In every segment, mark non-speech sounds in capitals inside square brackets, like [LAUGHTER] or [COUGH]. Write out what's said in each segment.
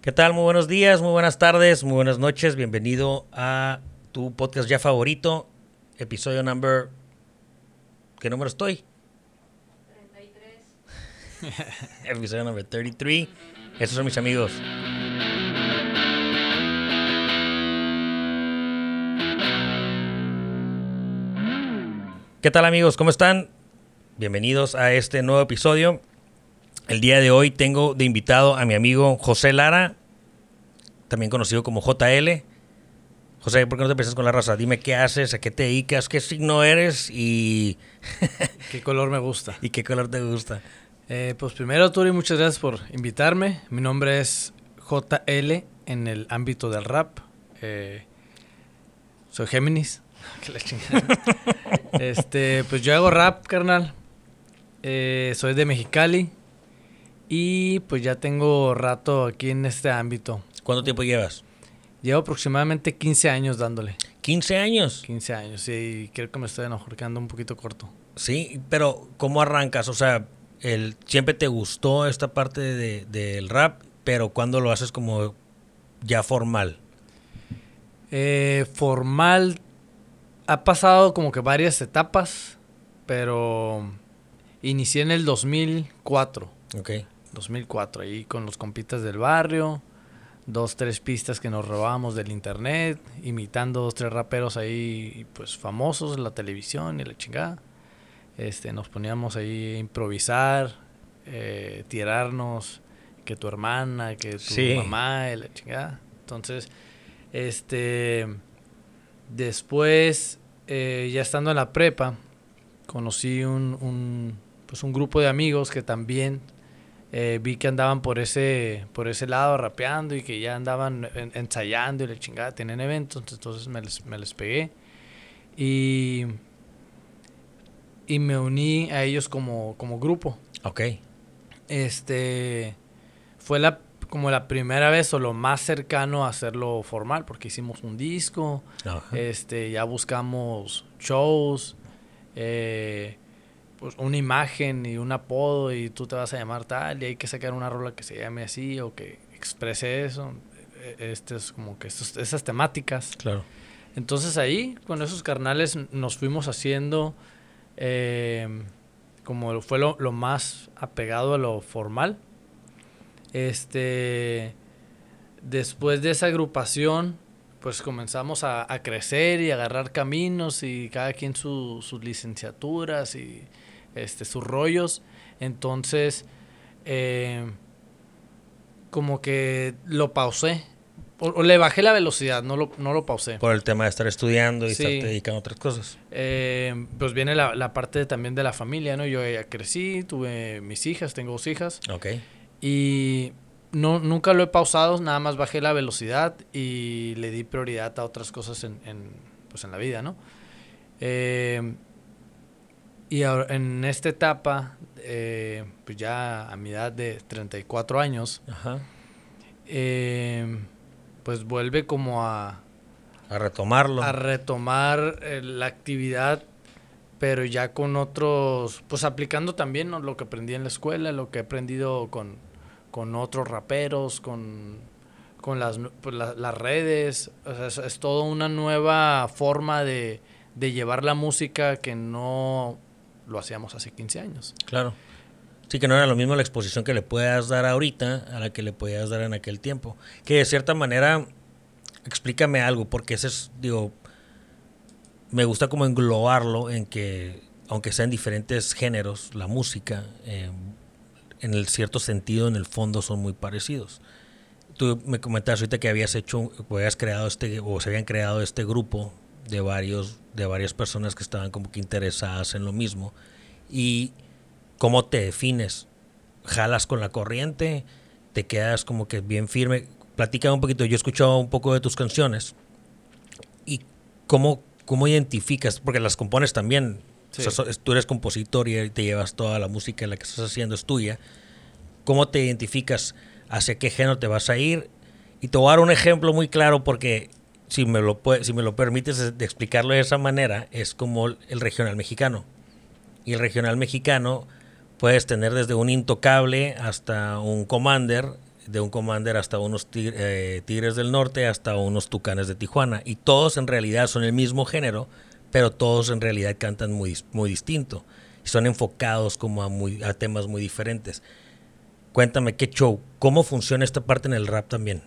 ¿Qué tal? Muy buenos días, muy buenas tardes, muy buenas noches. Bienvenido a tu podcast ya favorito, episodio number... ¿Qué número estoy? 33. [LAUGHS] episodio number 33. Esos son mis amigos. ¿Qué tal amigos? ¿Cómo están? Bienvenidos a este nuevo episodio. El día de hoy tengo de invitado a mi amigo José Lara, también conocido como JL. José, ¿por qué no te empiezas con la raza? Dime qué haces, a qué te dedicas, qué signo eres y... [LAUGHS] ¿Qué color me gusta? ¿Y qué color te gusta? Eh, pues primero, Turi, muchas gracias por invitarme. Mi nombre es JL en el ámbito del rap. Eh, soy Géminis. [LAUGHS] [LAUGHS] este, pues yo hago rap, carnal. Eh, soy de Mexicali. Y pues ya tengo rato aquí en este ámbito. ¿Cuánto tiempo llevas? Llevo aproximadamente 15 años dándole. ¿15 años? 15 años, sí. Creo que me estoy enojando un poquito corto. Sí, pero ¿cómo arrancas? O sea, el, siempre te gustó esta parte del de, rap, pero ¿cuándo lo haces como ya formal? Eh, formal ha pasado como que varias etapas, pero inicié en el 2004. Ok. 2004, ahí con los compitas del barrio, dos, tres pistas que nos robábamos del internet, imitando dos, tres raperos ahí, pues famosos la televisión y la chingada. Este, nos poníamos ahí a improvisar, eh, tirarnos, que tu hermana, que tu mamá y la chingada. Entonces, este, después, eh, ya estando en la prepa, conocí un, un, pues un grupo de amigos que también eh, vi que andaban por ese, por ese lado rapeando y que ya andaban ensayando y la chingada, tienen eventos, entonces me les, me les pegué. Y, y me uní a ellos como, como grupo. Ok. Este fue la como la primera vez o lo más cercano a hacerlo formal, porque hicimos un disco, este, ya buscamos shows, eh, pues, una imagen y un apodo y tú te vas a llamar tal y hay que sacar una rola que se llame así o que exprese eso. E, este es como que esas temáticas. Claro. Entonces ahí, con esos carnales, nos fuimos haciendo em, como fue lo, lo, más apegado a lo formal. Este, después de esa agrupación, pues comenzamos a, crecer y agarrar caminos y cada quien sus licenciaturas y este, sus rollos. Entonces, eh, como que lo pausé. O, le bajé la velocidad, no lo, no lo pausé. Por el tema de estar estudiando y estar dedicando a otras cosas. Eh, pues viene la, la, parte también de la familia, ¿no? Yo ya crecí, tuve mis hijas, tengo dos hijas. Ok. Y no, nunca lo he pausado, nada más bajé la velocidad y le di prioridad a otras cosas en, en pues en la vida, ¿no? Eh, y en esta etapa, eh, pues ya a mi edad de 34 años, eh, pues vuelve como a... A retomarlo. A retomar eh, la actividad, pero ya con otros, pues aplicando también lo que aprendí en la escuela, lo que he aprendido con, con otros raperos, con, con las, pues, las redes. O sea, es, es toda una nueva forma de, de llevar la música que no lo hacíamos hace 15 años. Claro. Sí, que no era lo mismo la exposición que le puedas dar ahorita a la que le podías dar en aquel tiempo. Que de cierta manera, explícame algo, porque ese es, digo, me gusta como englobarlo en que, aunque sean diferentes géneros, la música, eh, en el cierto sentido, en el fondo, son muy parecidos. Tú me comentaste ahorita que habías hecho, habías creado este, o se habían creado este grupo de varios de varias personas que estaban como que interesadas en lo mismo. Y cómo te defines. Jalas con la corriente te quedas como que bien firme. Platica un poquito yo he escuchado un poco de tus canciones. Y cómo cómo identificas porque las compones también. Tú eres compositor y te llevas toda la música la que estás haciendo es tuya. Cómo te identificas hacia qué género te vas a ir y te voy a dar un ejemplo muy claro porque si me lo, si me lo permites de explicarlo de esa manera, es como el regional mexicano. Y el regional mexicano puedes tener desde un intocable hasta un commander de un Commander hasta unos eh, Tigres del Norte, hasta unos Tucanes de Tijuana. Y todos en realidad son el mismo género, pero todos en realidad cantan muy, muy distinto. Y son enfocados como a, muy, a temas muy diferentes. Cuéntame, ¿qué show? ¿Cómo funciona esta parte en el rap también?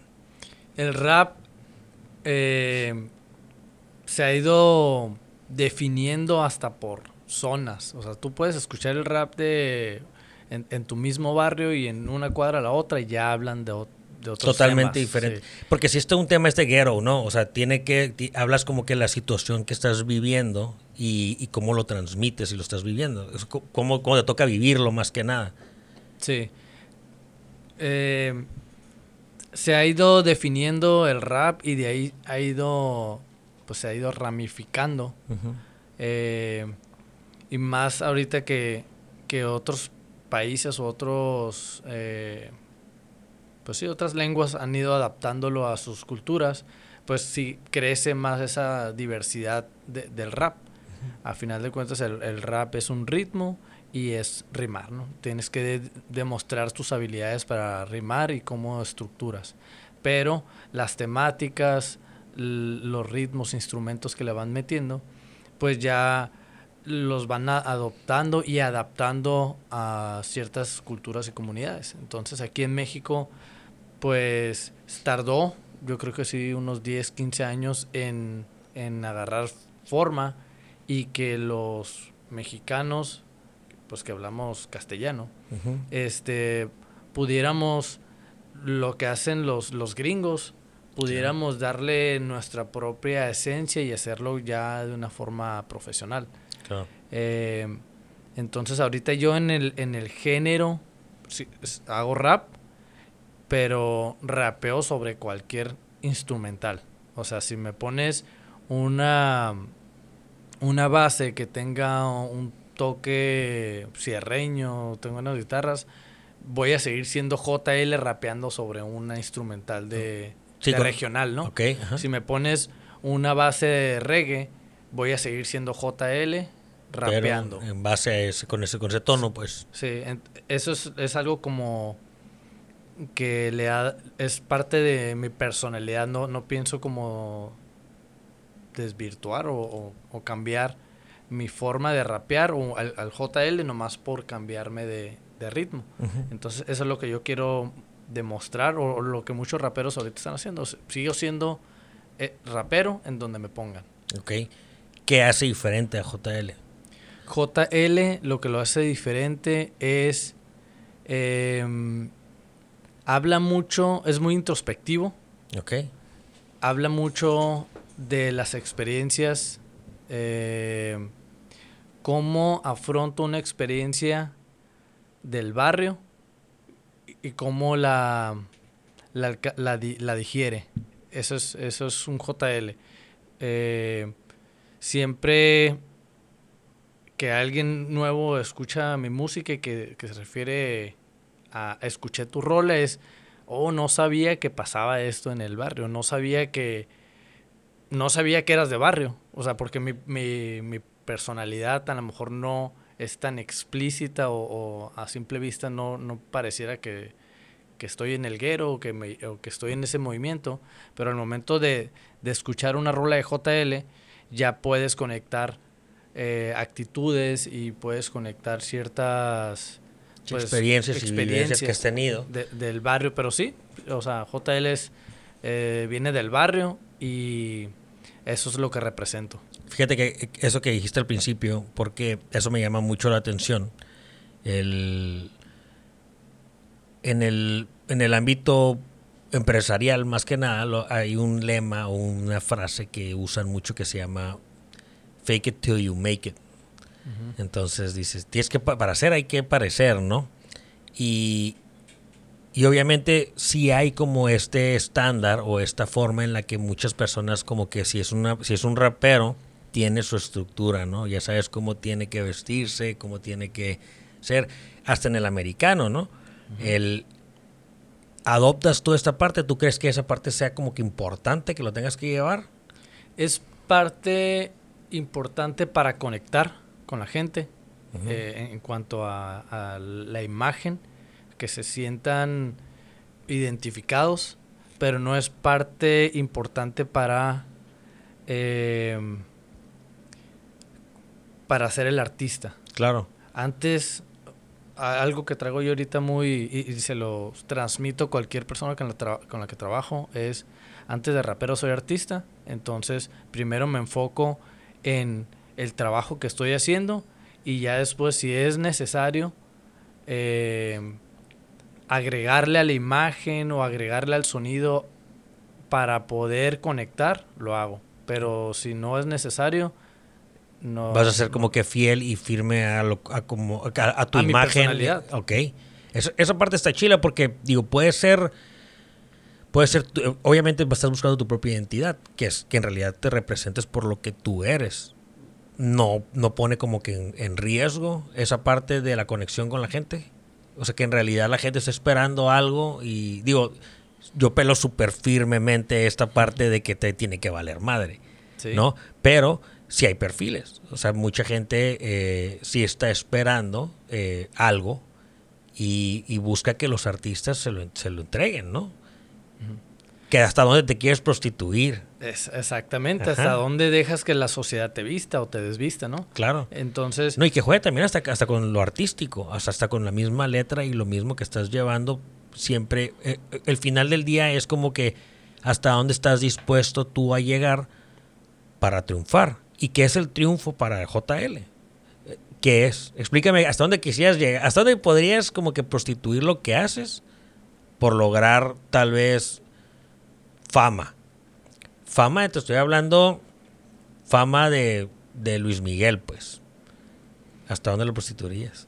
El rap eh, se ha ido definiendo hasta por zonas. O sea, tú puedes escuchar el rap de en, tu mismo barrio y en una cuadra a la otra y ya hablan de, de otros Totalmente diferente. Porque si esto es un tema este ghetto, ¿no? O sea, tiene que, hablas como que la situación que estás viviendo y, cómo lo transmites y lo estás viviendo. Cómo, cómo te toca vivirlo más que nada. Sí. Eh, se ha ido definiendo el rap y de ahí ha ido, pues se ha ido ramificando. Eh, y más ahorita que, que otros países o otros, eh, pues sí, otras lenguas han ido adaptándolo a sus culturas, pues sí crece más esa diversidad del rap. A final de cuentas el, rap es un ritmo y es rimar, ¿no? Tienes que demostrar tus habilidades para rimar y cómo estructuras. Pero las temáticas, los ritmos, instrumentos que le van metiendo, pues ya los van adoptando y adaptando a ciertas culturas y comunidades. Entonces aquí en México, pues tardó, yo creo que sí, unos 10, 15 años en, agarrar forma y que los mexicanos, pues que hablamos castellano, este, pudiéramos, lo que hacen los, los gringos, pudiéramos darle nuestra propia esencia y hacerlo ya de una forma profesional. Eh, entonces ahorita yo en el, en el género hago rap, pero rapeo sobre cualquier instrumental. O sea, si me pones una, una base que tenga un toque cierreño, tengo unas guitarras, voy a seguir siendo JL rapeando sobre una instrumental de, regional, ¿no? si me pones una base de reggae, voy a seguir siendo JL rapeando. en base a ese, con ese, con ese tono, pues. Sí, eso es, es, algo como que le es parte de mi personalidad, no, no pienso como desvirtuar o, o, cambiar mi forma de rapear o al, JL nomás por cambiarme de, de ritmo. Entonces eso es lo que yo quiero demostrar o, lo que muchos raperos ahorita están haciendo. Sigo siendo eh, rapero en donde me pongan. Ok. ¿Qué hace diferente a JL? JL lo que lo hace diferente es... Em, habla mucho, es muy introspectivo. Ok. Habla mucho de las experiencias, eh, cómo afronta una experiencia del barrio y cómo la, la, la, digiere. Eso es, eso es un JL. Eh, siempre que alguien nuevo escucha mi música y que, se refiere a escuché tu rol es, oh, no sabía que pasaba esto en el barrio, no sabía que, no sabía que eras de barrio, o sea, porque mi, mi, personalidad a lo mejor no es tan explícita o, a simple vista no, no pareciera que, estoy en el guero o que, o que estoy en ese movimiento, pero al momento de, de escuchar una rola de JL ya puedes conectar eh, actitudes y puedes conectar ciertas pues, experiencias, experiencias, que has tenido. del barrio, pero sí, o sea, JL es, eh, viene del barrio y eso es lo que represento. Fíjate que eso que dijiste al principio, porque eso me llama mucho la atención. El, en, el, en el ámbito empresarial, más que nada, hay un lema o una frase que usan mucho que se llama fake it till you make it. Entonces dices, tienes que para hacer hay que parecer, ¿no? Y, y obviamente si hay como este estándar o esta forma en la que muchas personas como que si es una si es un rapero tiene su estructura, ¿no? Ya sabes cómo tiene que vestirse, cómo tiene que ser hasta en el americano, ¿no? El adoptas toda esta parte, ¿tú crees que esa parte sea como que importante que lo tengas que llevar? Es parte importante para conectar con la gente eh, en, cuanto a, la imagen, que se sientan identificados, pero no es parte importante para, em, para ser el artista. Claro. Antes, algo que traigo yo ahorita muy, y, se lo transmito a cualquier persona con la, con la que trabajo, es, antes de rapero soy artista, entonces primero me enfoco en el trabajo que estoy haciendo y ya después, si es necesario, eh, agregarle a la imagen o agregarle al sonido para poder conectar, lo hago. Pero si no es necesario, no. Vas a ser como que fiel y firme a, lo, a, como, a, tu imagen. Ok. esa parte está chila porque, digo, puede ser. Puede ser, obviamente estás buscando tu propia identidad, que es que en realidad te representes por lo que tú eres. No, no pone como que en riesgo esa parte de la conexión con la gente. O sea, que en realidad la gente está esperando algo y digo, yo pelo súper firmemente esta parte de que te tiene que valer madre, ¿no? Pero sí hay perfiles. O sea, mucha gente eh, sí está esperando eh, algo y, busca que los artistas se lo, se lo entreguen, ¿no? que hasta dónde te quieres prostituir. Es, exactamente, hasta dónde dejas que la sociedad te vista o te desvista, ¿no? Claro. Entonces... No, y que juegue también hasta, hasta con lo artístico, hasta, hasta con la misma letra y lo mismo que estás llevando siempre. Eh, el final del día es como que hasta dónde estás dispuesto tú a llegar para triunfar. ¿Y qué es el triunfo para JL? ¿Qué es? Explícame, ¿hasta dónde quisieras llegar? ¿Hasta dónde podrías como que prostituir lo que haces por lograr tal vez fama. Fama, te estoy hablando, fama de, Luis Miguel, pues. ¿Hasta dónde lo prostituirías?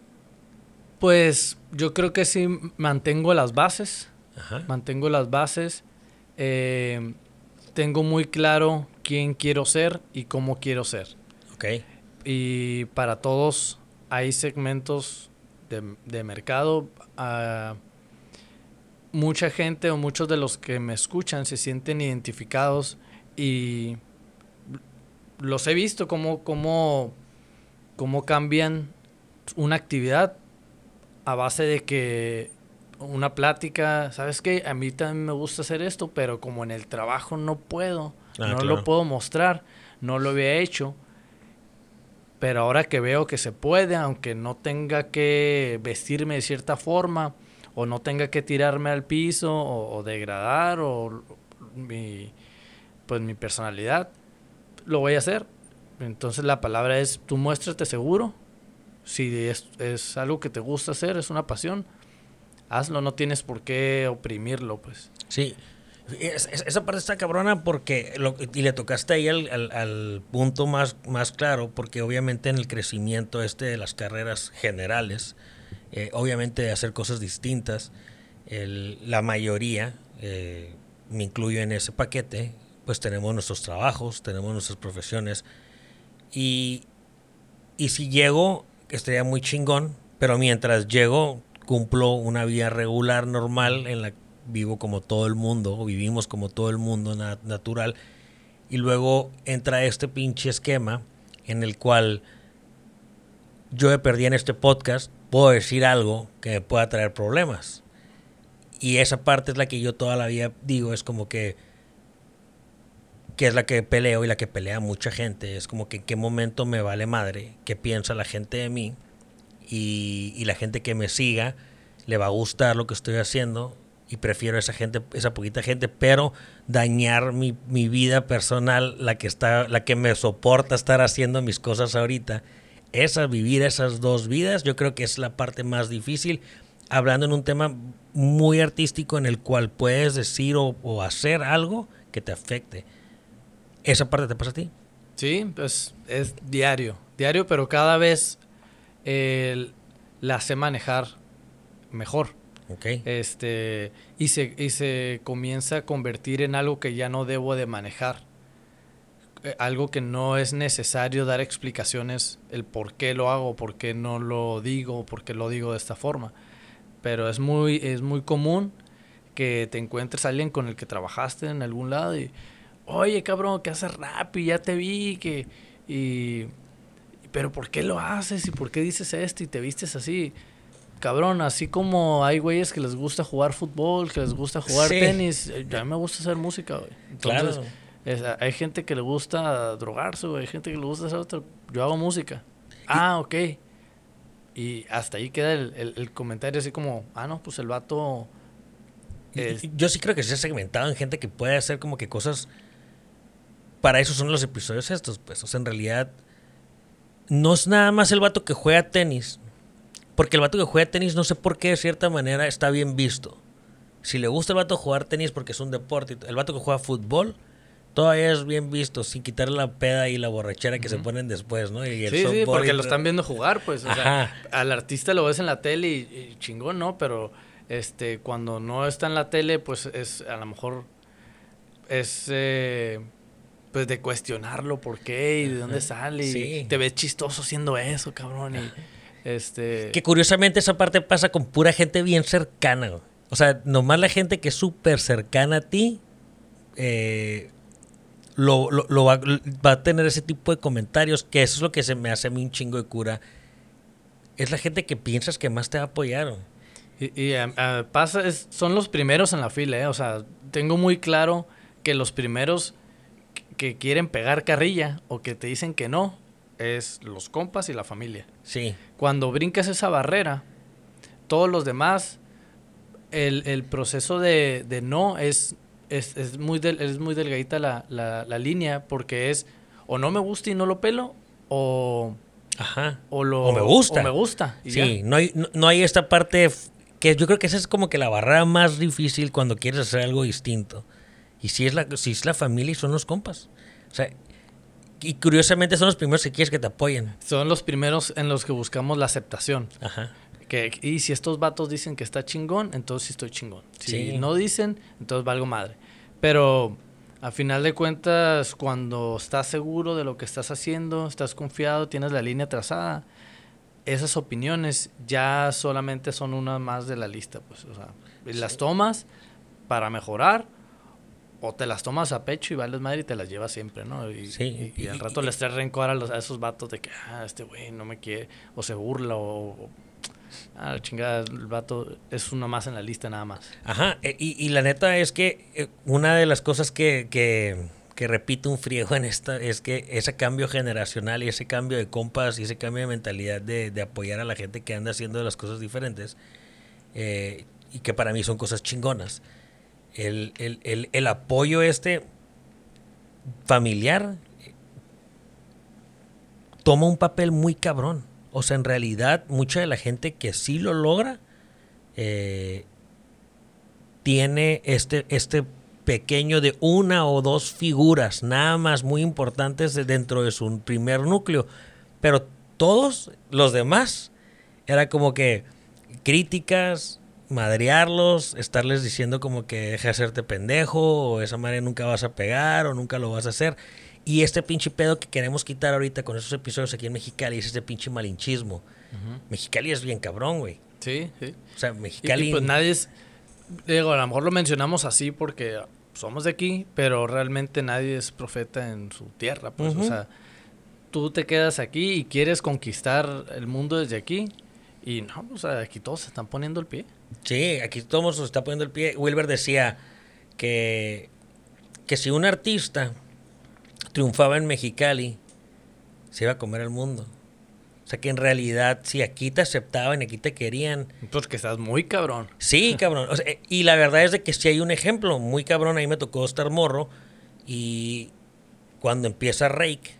Pues yo creo que sí mantengo las bases. Mantengo las bases. Eh, tengo muy claro quién quiero ser y cómo quiero ser. Ok. Y para todos hay segmentos de, mercado. Uh, mucha gente o muchos de los que me escuchan se sienten identificados y los he visto cómo, cómo, cómo cambian una actividad a base de que una plática, ¿sabes qué? A mí también me gusta hacer esto, pero como en el trabajo no puedo, ah, no lo puedo mostrar, no lo había hecho. Pero ahora que veo que se puede, aunque no tenga que vestirme de cierta forma, o no tenga que tirarme al piso o, degradar o mi, pues mi personalidad, lo voy a hacer. Entonces la palabra es, tú muéstrate seguro. Si es, es algo que te gusta hacer, es una pasión, hazlo, no tienes por qué oprimirlo, pues. Sí, esa parte está cabrona porque, lo, y le tocaste ahí al, al, punto más, más claro, porque obviamente en el crecimiento este de las carreras generales, eh, obviamente de hacer cosas distintas. la mayoría, eh, me incluyo en ese paquete, pues tenemos nuestros trabajos, tenemos nuestras profesiones. Y, y si llego, estaría muy chingón, pero mientras llego, cumplo una vida regular, normal, en la vivo como todo el mundo, vivimos como todo el mundo natural. Y luego entra este pinche esquema en el cual yo me perdí en este podcast puedo decir algo que me pueda traer problemas. Y esa parte es la que yo toda la vida digo, es como que, que es la que peleo y la que pelea mucha gente. Es como que en qué momento me vale madre, qué piensa la gente de mí y, y la gente que me siga le va a gustar lo que estoy haciendo y prefiero esa gente, esa poquita gente, pero dañar mi, mi, vida personal, la que está, la que me soporta estar haciendo mis cosas ahorita, esa, vivir esas dos vidas, yo creo que es la parte más difícil, hablando en un tema muy artístico en el cual puedes decir o, hacer algo que te afecte. ¿Esa parte te pasa a ti? Sí, pues es diario, diario, pero cada vez la sé manejar mejor. Okay. Este, y se, y se comienza a convertir en algo que ya no debo de manejar. Eh, algo que no es necesario dar explicaciones el por qué lo hago, por qué no lo digo, por qué lo digo de esta forma. Pero es muy, es muy común que te encuentres a alguien con el que trabajaste en algún lado y, oye cabrón, que haces rap y ya te vi, que, y, pero ¿por qué lo haces y por qué dices esto y te vistes así? Cabrón, así como hay güeyes que les gusta jugar fútbol, que les gusta jugar tenis, eh, a mí me gusta hacer música, güey. claro. hay gente que le gusta drogarse, güey. Hay gente que le gusta hacer otro. Yo hago música. Ah, ok. Y hasta ahí queda el, comentario así como, ah, no, pues el vato... Yo sí creo que se ha segmentado en gente que puede hacer como que cosas... Para eso son los episodios estos, pues. O sea, en realidad no es nada más el vato que juega tenis. Porque el vato que juega tenis, no sé por qué, de cierta manera, está bien visto. Si le gusta el vato jugar tenis porque es un deporte, el vato que juega fútbol, todavía es bien visto, sin quitar la peda y la borrachera que se ponen después, ¿no? sí, sí, porque lo están viendo jugar, pues. O sea, al artista lo ves en la tele y, chingón, ¿no? Pero este cuando no está en la tele, pues es a lo mejor es eh, pues de cuestionarlo por qué y de dónde sale y te ves chistoso haciendo eso, cabrón. Y, este... Que curiosamente esa parte pasa con pura gente bien cercana. O sea, nomás la gente que es súper cercana a ti eh, lo, va, a tener ese tipo de comentarios, que eso es lo que se me hace a mí un chingo de cura. Es la gente que piensas que más te va a apoyar. Y, pasa, son los primeros en la fila, ¿eh? O sea, tengo muy claro que los primeros que quieren pegar carrilla o que te dicen que no, es los compas y la familia. Sí. Cuando brincas esa barrera, todos los demás, el, proceso de, no es, es, muy es muy delgadita la, línea porque es o no me gusta y no lo pelo o... Ajá. O, lo, me gusta. O me gusta. sí, no hay, no, hay esta parte que yo creo que esa es como que la barrera más difícil cuando quieres hacer algo distinto. Y si es la, si es la familia y son los compas. O sea, y curiosamente son los primeros que quieres que te apoyen. Son los primeros en los que buscamos la aceptación. Ajá. Que, y si estos vatos dicen que está chingón, entonces sí estoy chingón. Si no dicen, entonces valgo madre. Pero a final de cuentas, cuando estás seguro de lo que estás haciendo, estás confiado, tienes la línea trazada, esas opiniones ya solamente son una más de la lista. Pues, o sea, las tomas para mejorar o te las tomas a pecho y vales madre y te las llevas siempre, ¿no? Y, sí. Y, al rato les traes rencor a, los, a esos vatos de que, ah, este güey no me quiere, o se burla, o, ah, la chingada, el vato es uno más en la lista nada más. Ajá, e, y, la neta es que eh, una de las cosas que, que, que repito un friego en esta es que ese cambio generacional y ese cambio de compas y ese cambio de mentalidad de, de apoyar a la gente que anda haciendo las cosas diferentes, eh, y que para mí son cosas chingonas el, apoyo este familiar toma un papel muy cabrón. O sea, en realidad, mucha de la gente que sí lo logra eh, tiene este, este pequeño de una o dos figuras, nada más muy importantes dentro de su primer núcleo. Pero todos los demás era como que críticas, madrearlos, estarles diciendo como que deje de hacerte pendejo, o esa madre nunca vas a pegar, o nunca lo vas a hacer. Y este pinche pedo que queremos quitar ahorita con esos episodios aquí en Mexicali es este pinche malinchismo. Mexicali es bien cabrón, güey. Sí, sí. O sea, Mexicali. pues nadie es. Digo, a lo mejor lo mencionamos así porque somos de aquí, pero realmente nadie es profeta en su tierra. Pues, o sea, tú te quedas aquí y quieres conquistar el mundo desde aquí. Y no, o sea, aquí todos se están poniendo el pie. Sí, aquí todos se está poniendo el pie. Wilber decía que, que si un artista triunfaba en Mexicali, se iba a comer el mundo. O sea que en realidad, si aquí te aceptaban y aquí te querían. Pues que estás muy cabrón. Sí, [LAUGHS] cabrón. y la verdad es de que si hay un ejemplo muy cabrón. Ahí me tocó estar morro. Y cuando empieza Rake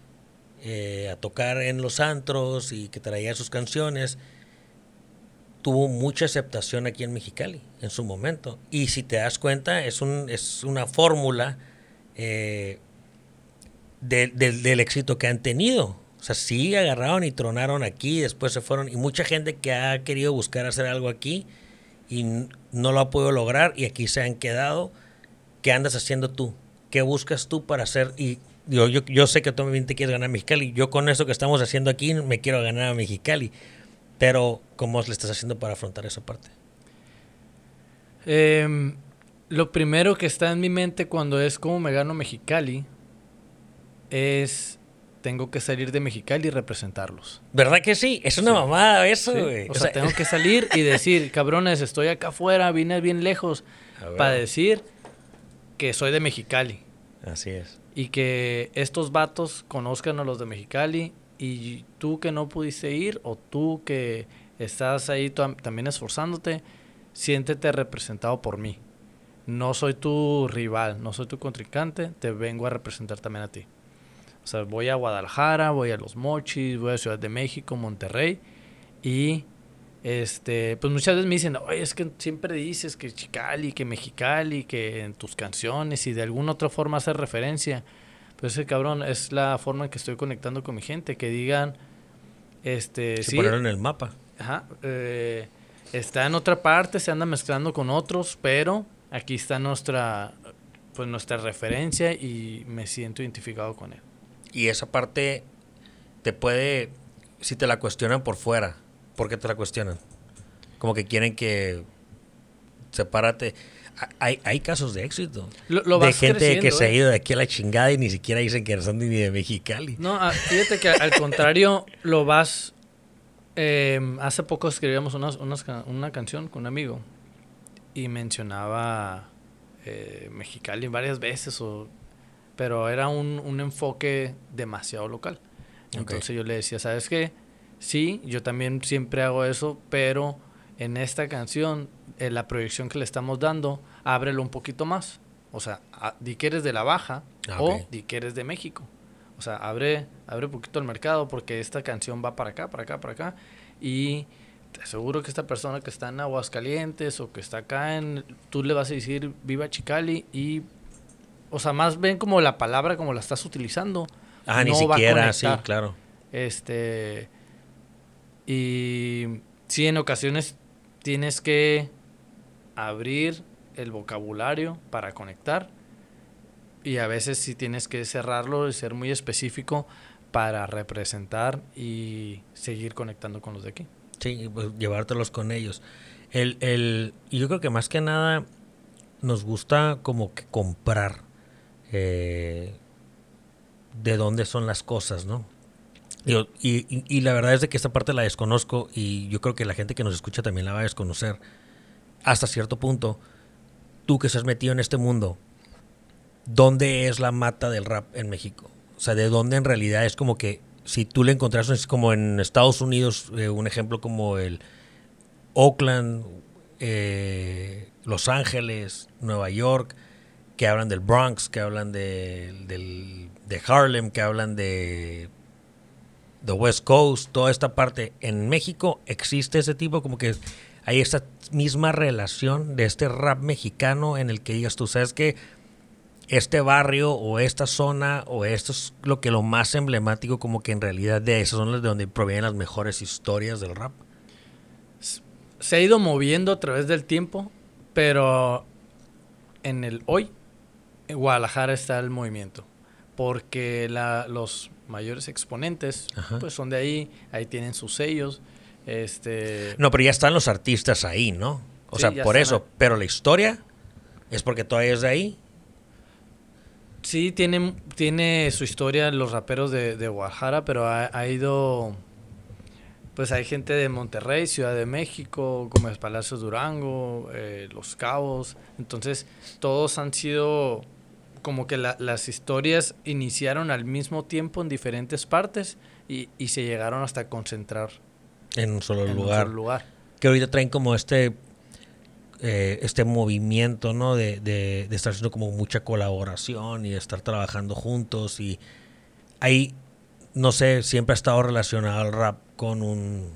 eh, a tocar en los antros y que traía sus canciones tuvo mucha aceptación aquí en Mexicali en su momento. Y si te das cuenta, es, un, es una fórmula eh, del éxito que han tenido. O sea, sí agarraron y tronaron aquí, después se fueron. Y mucha gente que ha querido buscar hacer algo aquí y no lo ha podido lograr y aquí se han quedado. ¿Qué andas haciendo tú? ¿Qué buscas tú para hacer? Y yo, yo, yo sé que tú también te quieres ganar a Mexicali. Yo con eso que estamos haciendo aquí me quiero ganar a Mexicali pero, ¿cómo le estás haciendo para afrontar esa parte? Em, lo primero que está en mi mente cuando es cómo me gano Mexicali es tengo que salir de Mexicali y representarlos. ¿Verdad que sí? Es una mamada eso, güey. O, sea, tengo que salir y decir, [LAUGHS] cabrones, estoy acá afuera, vine bien lejos, para decir que soy de Mexicali. Así es. Y que estos vatos conozcan a los de Mexicali y tú que no pudiste ir o tú que estás ahí también esforzándote, siéntete representado por mí. No soy tu rival, no soy tu contrincante, te vengo a representar también a ti. O sea, voy a Guadalajara, voy a Los Mochis, voy a Ciudad de México, Monterrey y este, pues muchas veces me dicen, oye, es que siempre dices que Chicali, que Mexicali, que en tus canciones y de alguna otra forma hacer referencia. Ese cabrón es la forma en que estoy conectando con mi gente, que digan, este, sí. Ponerlo en el mapa. Ajá, eh, está en otra parte, se anda mezclando con otros, pero aquí está nuestra, pues nuestra referencia y me siento identificado con él. Y esa parte te puede, si te la cuestionan por fuera, ¿por qué te la cuestionan? Como que quieren que sepárate. Hay, hay casos de éxito. de gente que se ha ¿eh? ido de aquí a la chingada y ni siquiera dicen que son ni de Mexicali. No, ah, fíjate que al contrario lo vas... Em, hace poco escribíamos una canción con un amigo y mencionaba eh, Mexicali varias veces, o, pero era un, un enfoque demasiado local. Entonces yo le decía, ¿sabes qué? Sí, yo también siempre hago eso, pero en esta canción, eh, la proyección que le estamos dando, ábrelo un poquito más. O sea, di que eres de la baja ah, o di que eres de México. O sea, abre, abre un poquito el mercado porque esta canción va para acá, para acá, para acá. Y te aseguro que esta persona que está en Aguascalientes o que está acá en... Tú le vas a decir viva Chicali y... O sea, más ven como la palabra como la estás utilizando. Ah, ni siquiera, sí, claro. Este... Y sí, en ocasiones tienes que abrir el vocabulario para conectar y a veces sí tienes que cerrarlo y ser muy específico para representar y seguir conectando con los de aquí. Sí, pues llevártelos con ellos. El, el, yo creo que más que nada nos gusta como que comprar eh, de dónde son las cosas, ¿no? y, la verdad es de que esta parte la desconozco y yo creo que la gente que nos escucha también la va a desconocer hasta cierto punto. Tú que estás metido en este mundo, ¿dónde es la mata del rap en México? O sea, ¿de dónde en realidad es como que si tú le encontraste es como en Estados Unidos, eh, un ejemplo como el Oakland, eh, Los Ángeles, Nueva York, que hablan del Bronx, que hablan de, del, de Harlem, que hablan de the West Coast, toda esta parte. En México existe ese tipo, como que hay esa misma relación de este rap mexicano en el que digas tú, sabes que este barrio o esta zona o esto es lo que lo más emblemático, como que en realidad de esas son de donde provienen las mejores historias del rap. Se ha ido moviendo a través del tiempo, pero en el hoy, en Guadalajara está el movimiento. Porque la, los mayores exponentes, pues son de ahí, ahí tienen sus sellos. Este... No, pero ya están los artistas ahí, ¿no? O sea, por eso, pero la historia es porque todavía es de ahí. Sí, tiene, tiene su historia los raperos de, de Guadalajara, pero ha, ido... Pues hay gente de Monterrey, Ciudad de México, como es Palacio Durango, eh, Los Cabos. Entonces, todos han sido como que las historias iniciaron al mismo tiempo en diferentes partes y, se llegaron hasta concentrar en un solo lugar. lugar. Que ahorita traen como este eh, este movimiento, ¿no? De, de, estar haciendo como mucha colaboración y de estar trabajando juntos y ahí, no sé, siempre ha estado relacionado el rap con un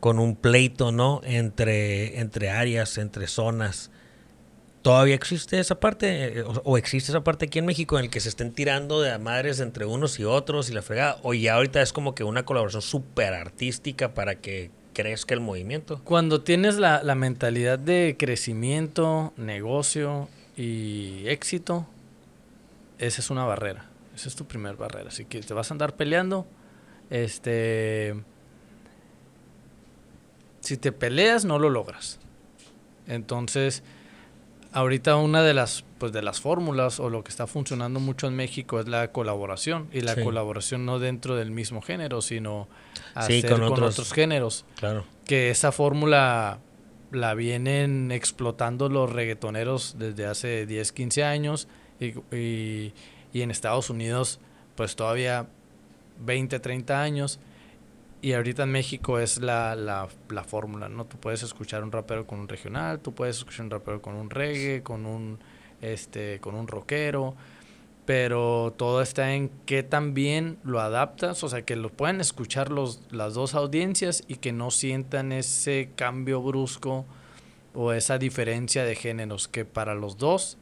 con un pleito, ¿no? Entre, entre áreas, entre zonas ¿Todavía existe esa parte? Eh, o, existe esa parte aquí en México en el que se estén tirando de madres entre unos y otros y la fregada? ¿O ya ahorita es como que una colaboración súper artística para que crezca el movimiento? Cuando tienes la, la, mentalidad de crecimiento, negocio y éxito, esa es una barrera. Esa es tu primer barrera. Así que te vas a andar peleando. Este. Si te peleas, no lo logras. Entonces ahorita una de las pues de las fórmulas o lo que está funcionando mucho en México es la colaboración y la colaboración no dentro del mismo género sino hacer con, otros, géneros. Claro. Que esa fórmula la vienen explotando los reggaetoneros desde hace 10 15 años y, y, y en Estados Unidos pues todavía 20 30 años y ahorita en México es la, la, la fórmula, ¿no? Tú puedes escuchar un rapero con un regional, tú puedes escuchar un rapero con un reggae, con un, este, con un rockero, pero todo está en qué también lo adaptas, o sea, que lo puedan escuchar los, las dos audiencias y que no sientan ese cambio brusco o esa diferencia de géneros, que para los dos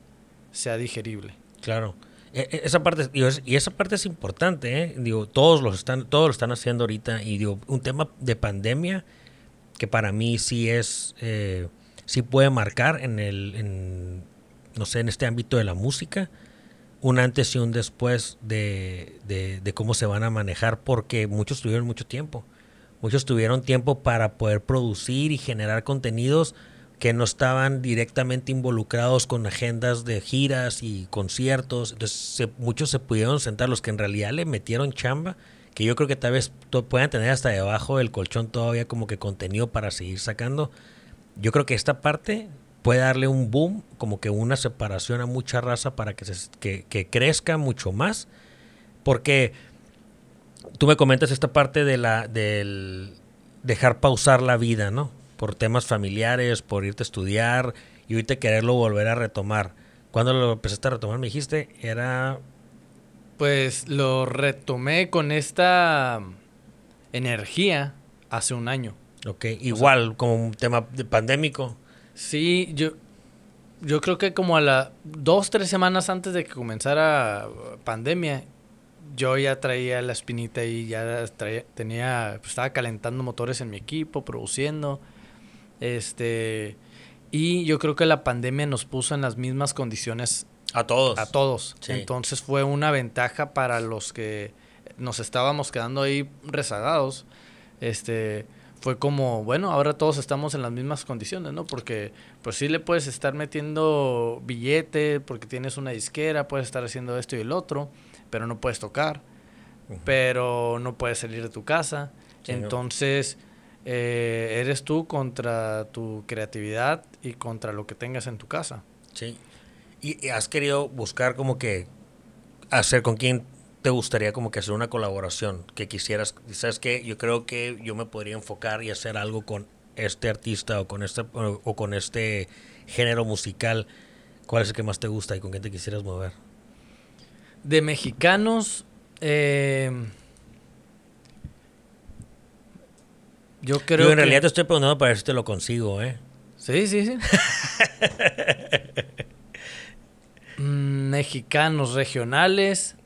sea digerible. Claro. E, e, esa parte y esa parte es importante ¿eh? digo todos los están todos lo están haciendo ahorita y digo un tema de pandemia que para mí sí es eh, sí puede marcar en el en, no sé en este ámbito de la música un antes y un después de, de, de cómo se van a manejar porque muchos tuvieron mucho tiempo muchos tuvieron tiempo para poder producir y generar contenidos que no estaban directamente involucrados con agendas de giras y conciertos. Entonces muchos se pudieron sentar, los que en realidad le metieron chamba, que yo creo que tal vez puedan tener hasta debajo del colchón todavía como que contenido para seguir sacando. Yo creo que esta parte puede darle un boom, como que una separación a mucha raza para que, se, que, crezca mucho más. Porque tú me comentas esta parte de la del dejar pausar la vida, ¿no? Por temas familiares, por irte a estudiar y ahorita quererlo volver a retomar. ¿Cuándo lo empezaste a retomar? Me dijiste, era... Pues lo retomé con esta energía hace un año. Ok, igual como un tema de pandémico. Sí, yo, yo creo que como a las dos, tres semanas antes de que comenzara pandemia, yo ya traía la espinita y ya tenía, pues, estaba calentando motores en mi equipo, produciendo. Este, y yo creo que la pandemia nos puso en las mismas condiciones. A todos. A todos. Entonces fue una ventaja para los que nos estábamos quedando ahí rezagados. Este, fue como, bueno, ahora todos estamos en las mismas condiciones, ¿no? Porque pues sí le puedes estar metiendo billete, porque tienes una disquera, puedes estar haciendo esto y el otro, pero no puedes tocar, pero no puedes salir de tu casa. Entonces, eh, eres tú contra tu creatividad y contra lo que tengas en tu casa. Sí. Y, has querido buscar como que hacer con quién te gustaría como que hacer una colaboración que quisieras, sabes que yo creo que yo me podría enfocar y hacer algo con este artista o con este o, con este género musical. ¿Cuál es el que más te gusta y con quién te quisieras mover? De mexicanos, eh, Yo creo Yo en realidad te estoy preguntando para ver si te lo consigo, ¿eh? Sí, sí, sí. [LAUGHS] Mm, mexicanos regionales.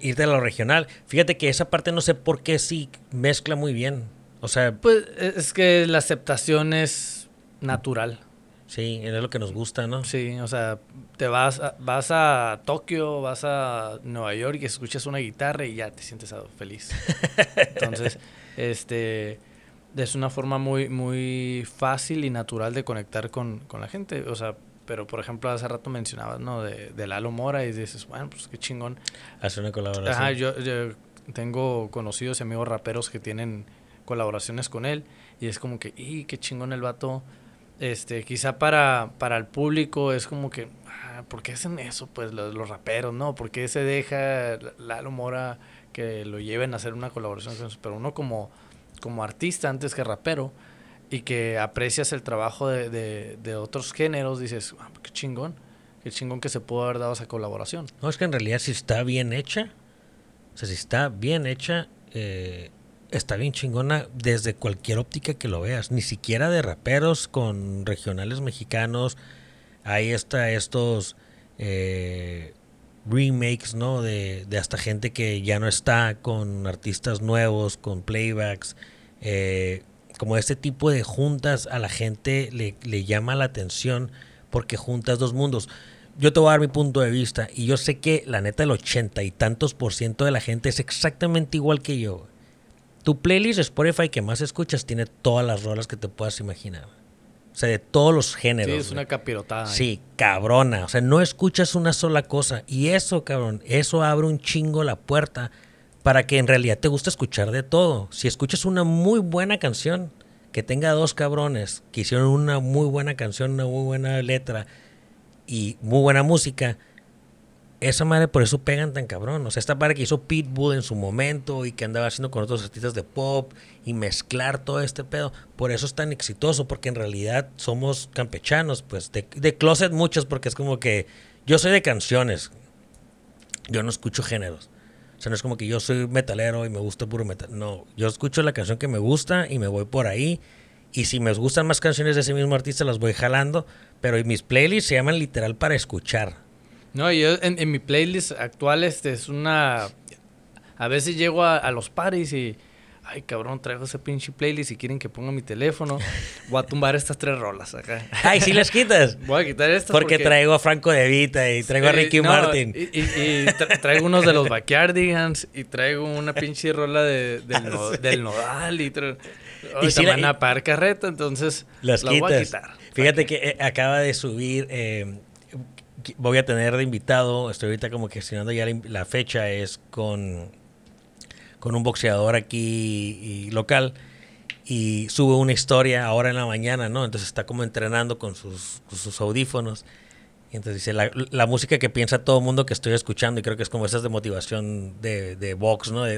Irte a lo regional. Fíjate que esa parte no sé por qué sí mezcla muy bien. O sea... Pues es que la aceptación es natural. Sí, es lo que nos gusta, ¿no? Sí, o sea, te vas a, vas a Tokio, vas a Nueva York y escuchas una guitarra y ya te sientes feliz. [LAUGHS] Entonces, este es una forma muy, muy fácil y natural de conectar con, la gente. O sea, pero por ejemplo, hace rato mencionabas, ¿no? De, de Lalo Mora y dices, bueno, pues qué chingón. Hacer una colaboración. Ajá, yo, tengo conocidos y amigos raperos que tienen colaboraciones con él y es como que, ¡y qué chingón el vato! Este, quizá para, para el público es como que, ah, ¿por qué hacen eso? Pues los, los raperos, ¿no? ¿Por qué se deja Lalo Mora que lo lleven a hacer una colaboración con? Pero uno como como artista antes que rapero y que aprecias el trabajo de, de, otros géneros, dices, ah, qué chingón, qué chingón que se pudo haber dado esa colaboración. No, es que en realidad si está bien hecha, o sea, si está bien hecha, eh, está bien chingona desde cualquier óptica que lo veas, ni siquiera de raperos con regionales mexicanos, ahí está estos... Eh, remakes, ¿no? De, de, hasta gente que ya no está con artistas nuevos, con playbacks. Eh, como este tipo de juntas a la gente le, le, llama la atención porque juntas dos mundos. Yo te voy a dar mi punto de vista y yo sé que la neta el ochenta y tantos por ciento de la gente es exactamente igual que yo. Tu playlist Spotify que más escuchas tiene todas las rolas que te puedas imaginar. O sea, de todos los géneros. Sí, es una capirotada. Sí, cabrona. O sea, no escuchas una sola cosa. Y eso, cabrón, eso abre un chingo la puerta para que en realidad te guste escuchar de todo. Si escuchas una muy buena canción, que tenga dos cabrones que hicieron una muy buena canción, una muy buena letra y muy buena música, esa madre por eso pegan tan cabrón. O sea, esta madre que hizo Pitbull en su momento y que andaba haciendo con otros artistas de pop y mezclar todo este pedo, por eso es tan exitoso, porque en realidad somos campechanos, pues de, closet muchos, porque es como que yo soy de canciones, yo no escucho géneros. O sea, no es como que yo soy metalero y me gusta puro metal. No, yo escucho la canción que me gusta y me voy por ahí. Y si me gustan más canciones de ese mismo artista, las voy jalando. Pero mis playlists se llaman literal para escuchar. No, yo en, mi playlist actual este es una... A veces llego a, a los paris y ay cabrón, traigo ese pinche playlist y quieren que ponga mi teléfono, voy a tumbar estas tres rolas acá. [LAUGHS] Ay, si las quitas. Voy a quitar estas porque, traigo a Franco De Vita y traigo a Ricky Martin. Y, traigo unos de los Backyardigans y traigo una pinche rola de, del, [LAUGHS] Nodal y, y si van a par carreta, entonces las la voy a quitar. Fíjate que eh, acaba de subir... Eh, voy a tener de invitado, estoy ahorita como gestionando ya la fecha, es con con un boxeador aquí local y sube una historia ahora en la mañana, ¿no? Entonces está como entrenando con sus, sus audífonos. Y entonces dice, la, la, música que piensa todo el mundo que estoy escuchando, y creo que es como esas de motivación de, de box, ¿no? y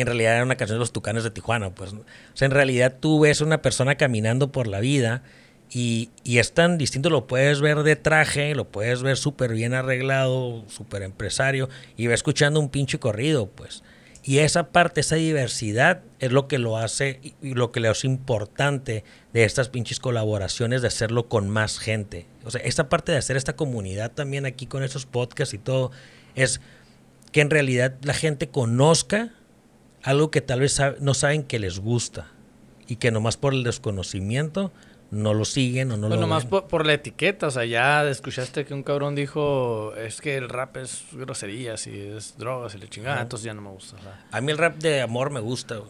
en realidad era una canción de los Tucanes de Tijuana, pues. O sea, en realidad tú ves una persona caminando por la vida y, y es tan distinto, lo puedes ver de traje, lo puedes ver súper bien arreglado, súper empresario, y va escuchando un pinche corrido, pues. Y esa parte, esa diversidad es lo que lo hace y lo que le hace importante de estas pinches colaboraciones, de hacerlo con más gente. O sea, esta parte de hacer esta comunidad también aquí con esos podcasts y todo, es que en realidad la gente conozca algo que tal vez no saben que les gusta y que nomás por el desconocimiento no lo siguen o no lo lo nomás por, la etiqueta, o sea, ya escuchaste que un cabrón dijo, es que el rap es groserías y es drogas y le chingada, entonces ya no me gusta. A mí el rap de amor me gusta.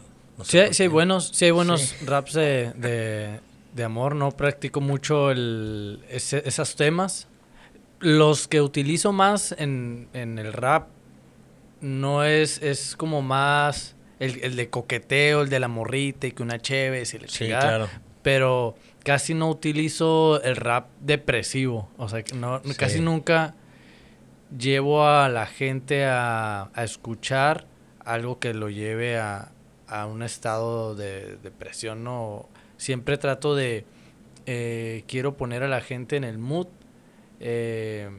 sí, hay buenos, sí hay buenos raps de, de, amor, no practico mucho el, esos temas. Los que utilizo más en, en el rap no es, es como más el, el, de coqueteo, el de la morrita y que una cheve y le sí, claro. Pero casi no utilizo el rap depresivo. O sea, no, casi nunca llevo a la gente a, escuchar algo que lo lleve a, un estado de depresión. ¿no? Siempre trato de... Eh, quiero poner a la gente en el mood. Eh,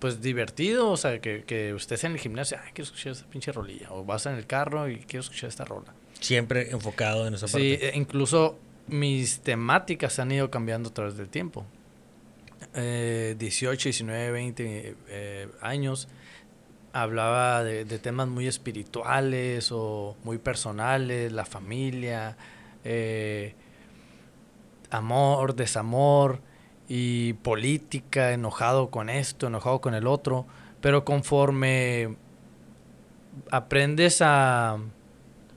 pues divertido, o sea, que, que estés en el gimnasio, ay, quiero escuchar esa pinche rolilla, o vas en el carro y quiero escuchar esta rola. Siempre enfocado en esa parte. Sí, e incluso mis temáticas han ido cambiando a través del tiempo. Eh, 18, 19, 20 años hablaba de, temas muy espirituales o muy personales, la familia, eh, amor, desamor y política, enojado con esto, enojado con el otro, pero conforme aprendes a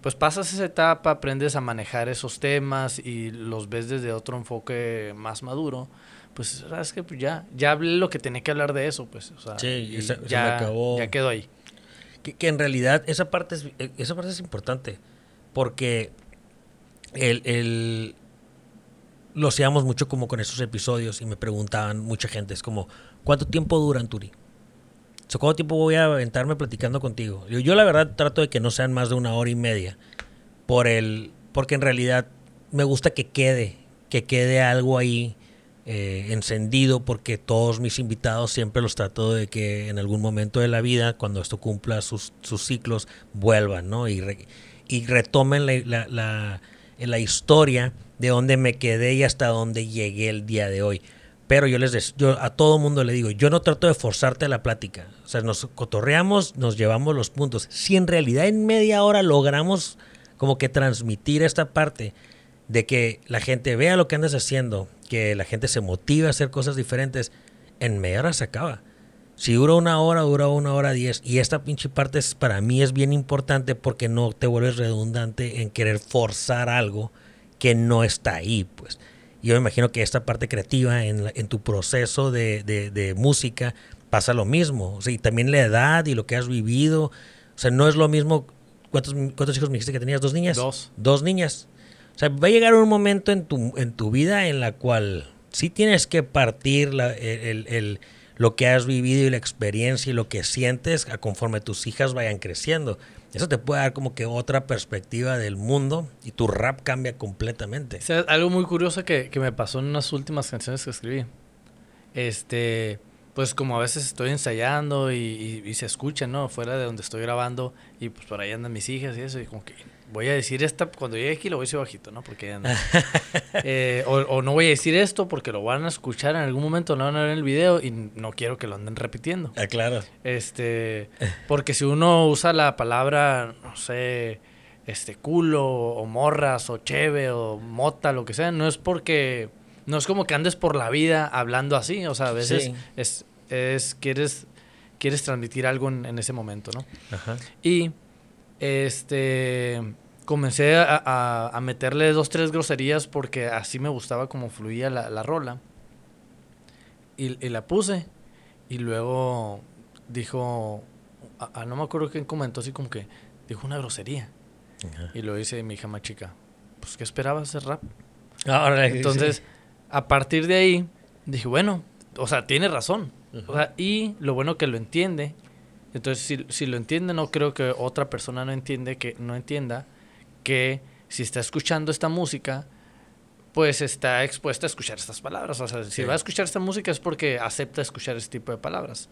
pues pasas esa etapa, aprendes a manejar esos temas y los ves desde otro enfoque más maduro, pues sabes que pues ya, ya hablé lo que tenía que hablar de eso, pues, o sea, sí, ya, acabó. ya quedó ahí. Que, en realidad esa parte es, esa parte es importante, porque el, el, lo hacíamos mucho como con esos episodios y me preguntaban mucha gente, es como, ¿cuánto tiempo duran, Turi? ¿Cuánto tiempo voy a aventarme platicando contigo? Yo, la verdad trato de que no sean más de una hora y media. Por el, porque en realidad me gusta que quede, que quede algo ahí eh, encendido, porque todos mis invitados siempre los trato de que en algún momento de la vida, cuando esto cumpla sus, ciclos, vuelvan, ¿no? Y, retomen la, historia de donde me quedé y hasta donde llegué el día de hoy. Pero yo les yo a todo mundo le digo, yo no trato de forzarte la plática. O sea, nos cotorreamos, nos llevamos los puntos. Si en realidad en media hora logramos como que transmitir esta parte de que la gente vea lo que andas haciendo, que la gente se motive a hacer cosas diferentes, en media hora se acaba. Si dura una hora, dura una hora diez. Y esta pinche parte es, para mí es bien importante porque no te vuelves redundante en querer forzar algo que no está ahí, pues. Y yo me imagino que esta parte creativa en, en tu proceso de, de, música pasa lo mismo. O sea, y también la edad y lo que has vivido. O sea, no es lo mismo. ¿Cuántos, cuántos hijos me dijiste que tenías? ¿Dos niñas? Dos. Dos niñas. O sea, va a llegar un momento en tu, en tu vida en la cual sí tienes que partir la, el, el, lo que has vivido y la experiencia y lo que sientes a conforme tus hijas vayan creciendo. Eso te puede dar como que otra perspectiva del mundo y tu rap cambia completamente. algo muy curioso que, que me pasó en unas últimas canciones que escribí. Este, pues como a veces estoy ensayando y, y, se escucha, ¿no? Fuera de donde estoy grabando y pues por ahí andan mis hijas y eso y como que voy a decir esta, cuando llegue aquí lo voy a decir bajito, ¿no? Porque [LAUGHS] eh, o, no voy a decir esto porque lo van a escuchar en algún momento, lo van a ver en el video y no quiero que lo anden repitiendo. Ah, claro. Este, [LAUGHS] porque si uno usa la palabra, no sé, este culo o morras o cheve o mota, lo que sea, no es porque, no es como que andes por la vida hablando así, o sea, a veces es, es, quieres, quieres transmitir algo en, en ese momento, ¿no? Ajá. Y este comencé a, meterle dos, tres groserías porque así me gustaba como fluía la, rola. Y, la puse. Y luego dijo, no me acuerdo quién comentó así como que dijo una grosería. Y lo dice mi hija más chica, pues ¿qué esperaba hacer rap? Entonces, a partir de ahí, dije, bueno, o sea, tiene razón. y lo bueno que lo entiende entonces, si, si, lo entiende, no creo que otra persona no, entiende que, no entienda que si está escuchando esta música, pues está expuesta a escuchar estas palabras. O sea, si va a escuchar esta música es porque acepta escuchar este tipo de palabras.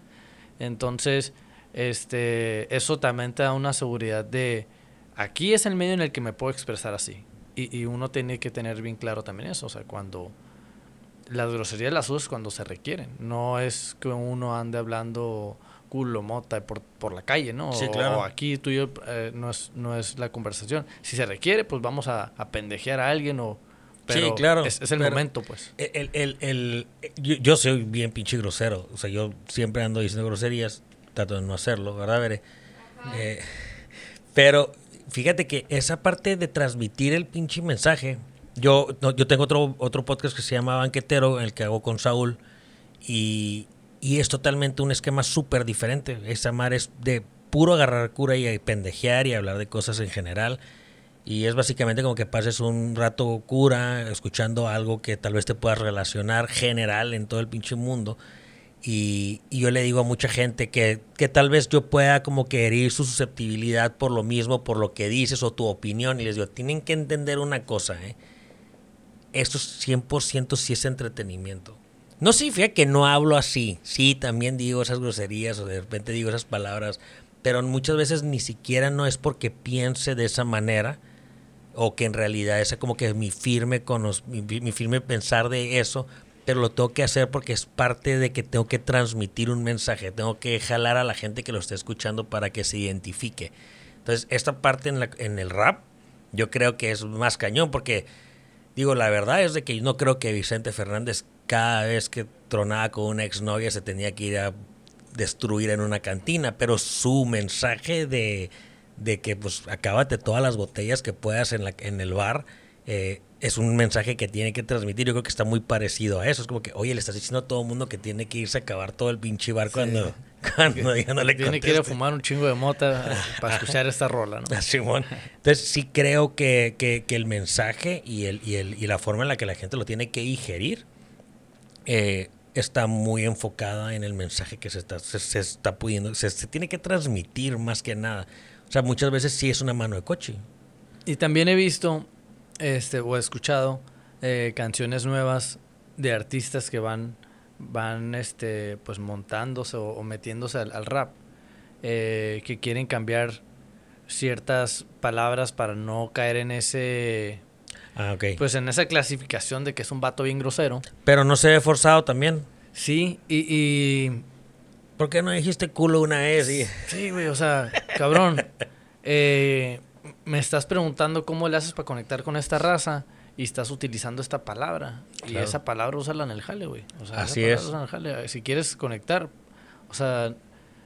Entonces, este, eso también te da una seguridad de, aquí es el medio en el que me puedo expresar así. Y, y uno tiene que tener bien claro también eso. O sea, cuando las groserías las usas cuando se requieren. No es que uno ande hablando culo, mota por, por la calle, ¿no? Sí, claro. O aquí tú y yo eh, no, es, no es la conversación. Si se requiere, pues vamos a, a pendejear a alguien o... Pero sí, claro. Es, el momento, pues. El, el, el, yo, soy bien pinche grosero. O sea, yo siempre ando diciendo groserías. Trato de no hacerlo, ¿verdad, eh, pero fíjate que esa parte de transmitir el pinche mensaje... Yo, yo tengo otro, otro podcast que se llama Banquetero, en el que hago con Saúl. Y, y es totalmente un esquema súper diferente. Esa mar es de puro agarrar cura y pendejear y hablar de cosas en general. Y es básicamente como que pases un rato cura escuchando algo que tal vez te puedas relacionar general en todo el pinche mundo. Y, yo le digo a mucha gente que, que, tal vez yo pueda como que herir su susceptibilidad por lo mismo, por lo que dices o tu opinión. Y les digo, tienen que entender una cosa, ¿eh? Esto es 100% sí es entretenimiento. No significa que no hablo así. Sí, también digo esas groserías o de repente digo esas palabras, pero muchas veces ni siquiera no es porque piense de esa manera o que en realidad es como que mi firme, con mi, firme pensar de eso, pero lo tengo que hacer porque es parte de que tengo que transmitir un mensaje, tengo que jalar a la gente que lo esté escuchando para que se identifique. Entonces, esta parte en, en el rap, yo creo que es más cañón porque, digo, la verdad es de que no creo que Vicente Fernández cada vez que tronaba con una exnovia se tenía que ir a destruir en una cantina, pero su mensaje de, de que pues acábate todas las botellas que puedas en, la, en el bar, eh, es un mensaje que tiene que transmitir. Yo creo que está muy parecido a eso. Es como que, oye, le estás diciendo a todo el mundo que tiene que irse a acabar todo el pinche bar cuando, [LAUGHS] cuando ya no le Tiene que ir a fumar un chingo de mota [LAUGHS] para escuchar esta rola, ¿no? [LAUGHS] Entonces sí creo que, que, que, el mensaje y, el, y, el, y la forma en la que la gente lo tiene que digerir eh, está muy enfocada en el mensaje que se está, se, está pudiendo, se, tiene que transmitir más que nada. O sea, muchas veces sí es una mano de coche. Y también he visto, este, o he escuchado eh, canciones nuevas de artistas que van, van, este, pues montándose o, metiéndose al, rap, eh, que quieren cambiar ciertas palabras para no caer en ese Ah, ok. Pues en esa clasificación de que es un vato bien grosero. Pero no se ve forzado también. Sí, y, y... ¿Por qué no dijiste culo una vez? Sí, sí güey, o sea, cabrón. [LAUGHS] Eh, me estás preguntando cómo le haces para conectar con esta raza y estás utilizando esta palabra. Y esa palabra úsala en el jale, güey. O sea, Así es. Si quieres conectar, o sea,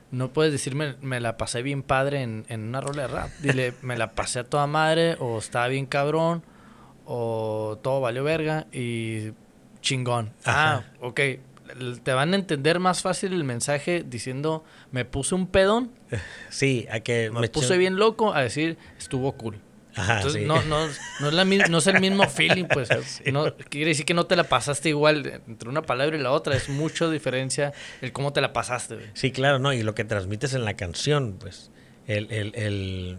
no puedes decirme, me la pasé bien padre en, en una rola de rap. Dile, me la pasé a toda madre o estaba bien cabrón o todo valió verga y chingón. Ah, ok. Te van a entender más fácil el mensaje diciendo, me puse un pedón. [LAUGHS] Sí, a que me, puse bien loco a decir, estuvo cool. Entonces, no, no, no, es la, no, es el mismo feeling, pues. [LAUGHS] No, quiere decir que no te la pasaste igual entre una palabra y la otra. Es mucha diferencia el cómo te la pasaste. Sí, claro, ¿no? Y lo que transmites en la canción, pues. El, el, el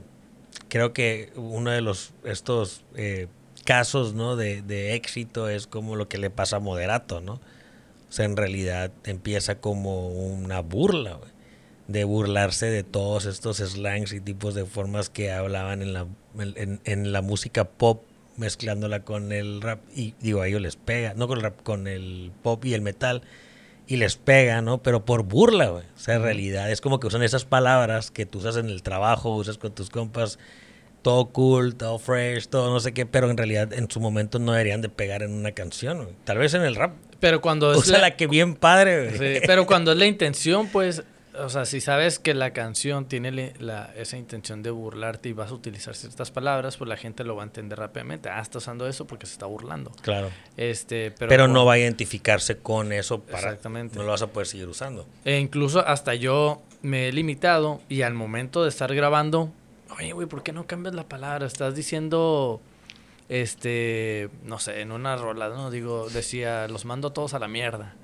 creo que uno de los estos eh, casos, ¿no? De, de, éxito es como lo que le pasa a Moderato, ¿no? O sea, en realidad empieza como una burla, de burlarse de todos estos slangs y tipos de formas que hablaban en la, en, la música pop mezclándola con el rap y digo a ellos les pega, no con el rap, con el pop y el metal y les pega, ¿no? Pero por burla, güey. O sea, en realidad es como que usan esas palabras que tú usas en el trabajo, usas con tus compas, todo cool, todo fresh, todo no sé qué, pero en realidad en su momento no deberían de pegar en una canción. Tal vez en el rap. Pero cuando [LAUGHS] es la, que bien padre. Sí, pero cuando es la intención, pues o sea, si sabes que la canción tiene la, esa intención de burlarte y vas a utilizar ciertas palabras, pues la gente lo va a entender rápidamente. Ah, está usando eso porque se está burlando. Claro. Este, pero, no va a identificarse con eso para. Exactamente. No lo vas a poder seguir usando. E incluso hasta yo me he limitado y al momento de estar grabando, oye, güey, ¿por qué no cambias la palabra? Estás diciendo este, no sé, en una rola, ¿no? Digo, decía, los mando todos a la mierda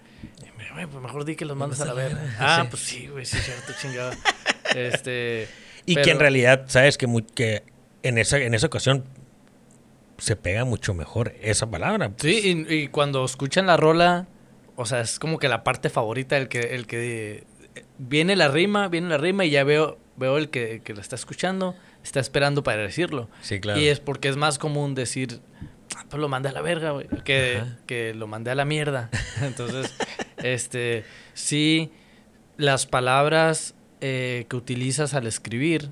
pues mejor di que los mandas a la verga. Ah, pues sí, güey, sí, cierto, chingado. [LAUGHS] Este. Y que en realidad, sabes que, que en, esa, en esa ocasión se pega mucho mejor esa palabra. Pues. Sí, y, cuando escuchan la rola, o sea, es como que la parte favorita, el que, el que viene la rima, viene la rima y ya veo, veo el que, que la está escuchando, está esperando para decirlo. Sí, claro. Y es porque es más común decir, ah, pues lo mandé a la verga, güey, que, que lo mandé a la mierda. [LAUGHS] Entonces, este, sí, las palabras eh, que utilizas al escribir